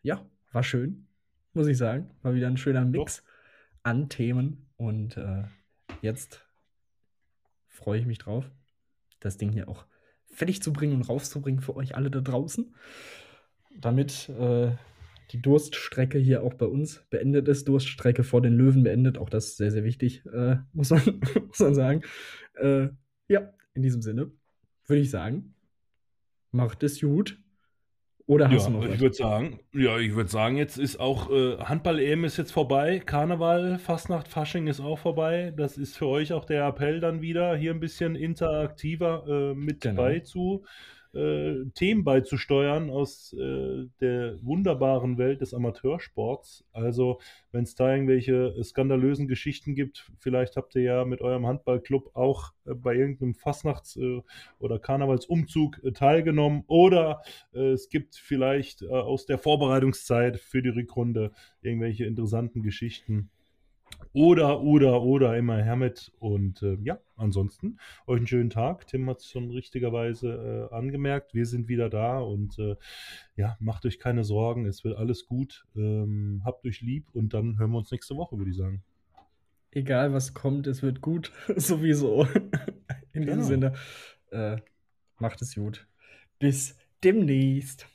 Speaker 4: ja, war schön, muss ich sagen. War wieder ein schöner Mix Doch. an Themen und äh, jetzt freue ich mich drauf, das Ding hier auch fertig zu bringen und rauszubringen für euch alle da draußen. Damit äh, die Durststrecke hier auch bei uns beendet ist. Durststrecke vor den Löwen beendet. Auch das ist sehr, sehr wichtig, äh, muss, man, muss man sagen. Äh, ja, in diesem Sinne würde ich sagen, macht es gut. Oder hast
Speaker 5: ja,
Speaker 4: du noch
Speaker 5: ich würde sagen, ja, ich würde sagen, jetzt ist auch äh, Handball-EM ist jetzt vorbei, Karneval, Fastnacht, Fasching ist auch vorbei. Das ist für euch auch der Appell dann wieder, hier ein bisschen interaktiver äh, mit genau. beizu äh, Themen beizusteuern aus äh, der wunderbaren Welt des Amateursports. Also, wenn es da irgendwelche skandalösen Geschichten gibt, vielleicht habt ihr ja mit eurem Handballclub auch äh, bei irgendeinem Fastnachts- äh, oder Karnevalsumzug äh, teilgenommen oder äh, es gibt vielleicht aus der Vorbereitungszeit für die Rückrunde irgendwelche interessanten Geschichten oder, oder, oder immer Hermit. Und äh, ja, ansonsten euch einen schönen Tag. Tim hat es schon richtigerweise äh, angemerkt. Wir sind wieder da und äh, ja, macht euch keine Sorgen. Es wird alles gut. Ähm, habt euch lieb und dann hören wir uns nächste Woche, würde ich sagen.
Speaker 4: Egal was kommt, es wird gut. Sowieso. In genau. diesem Sinne, äh, macht es gut. Bis demnächst.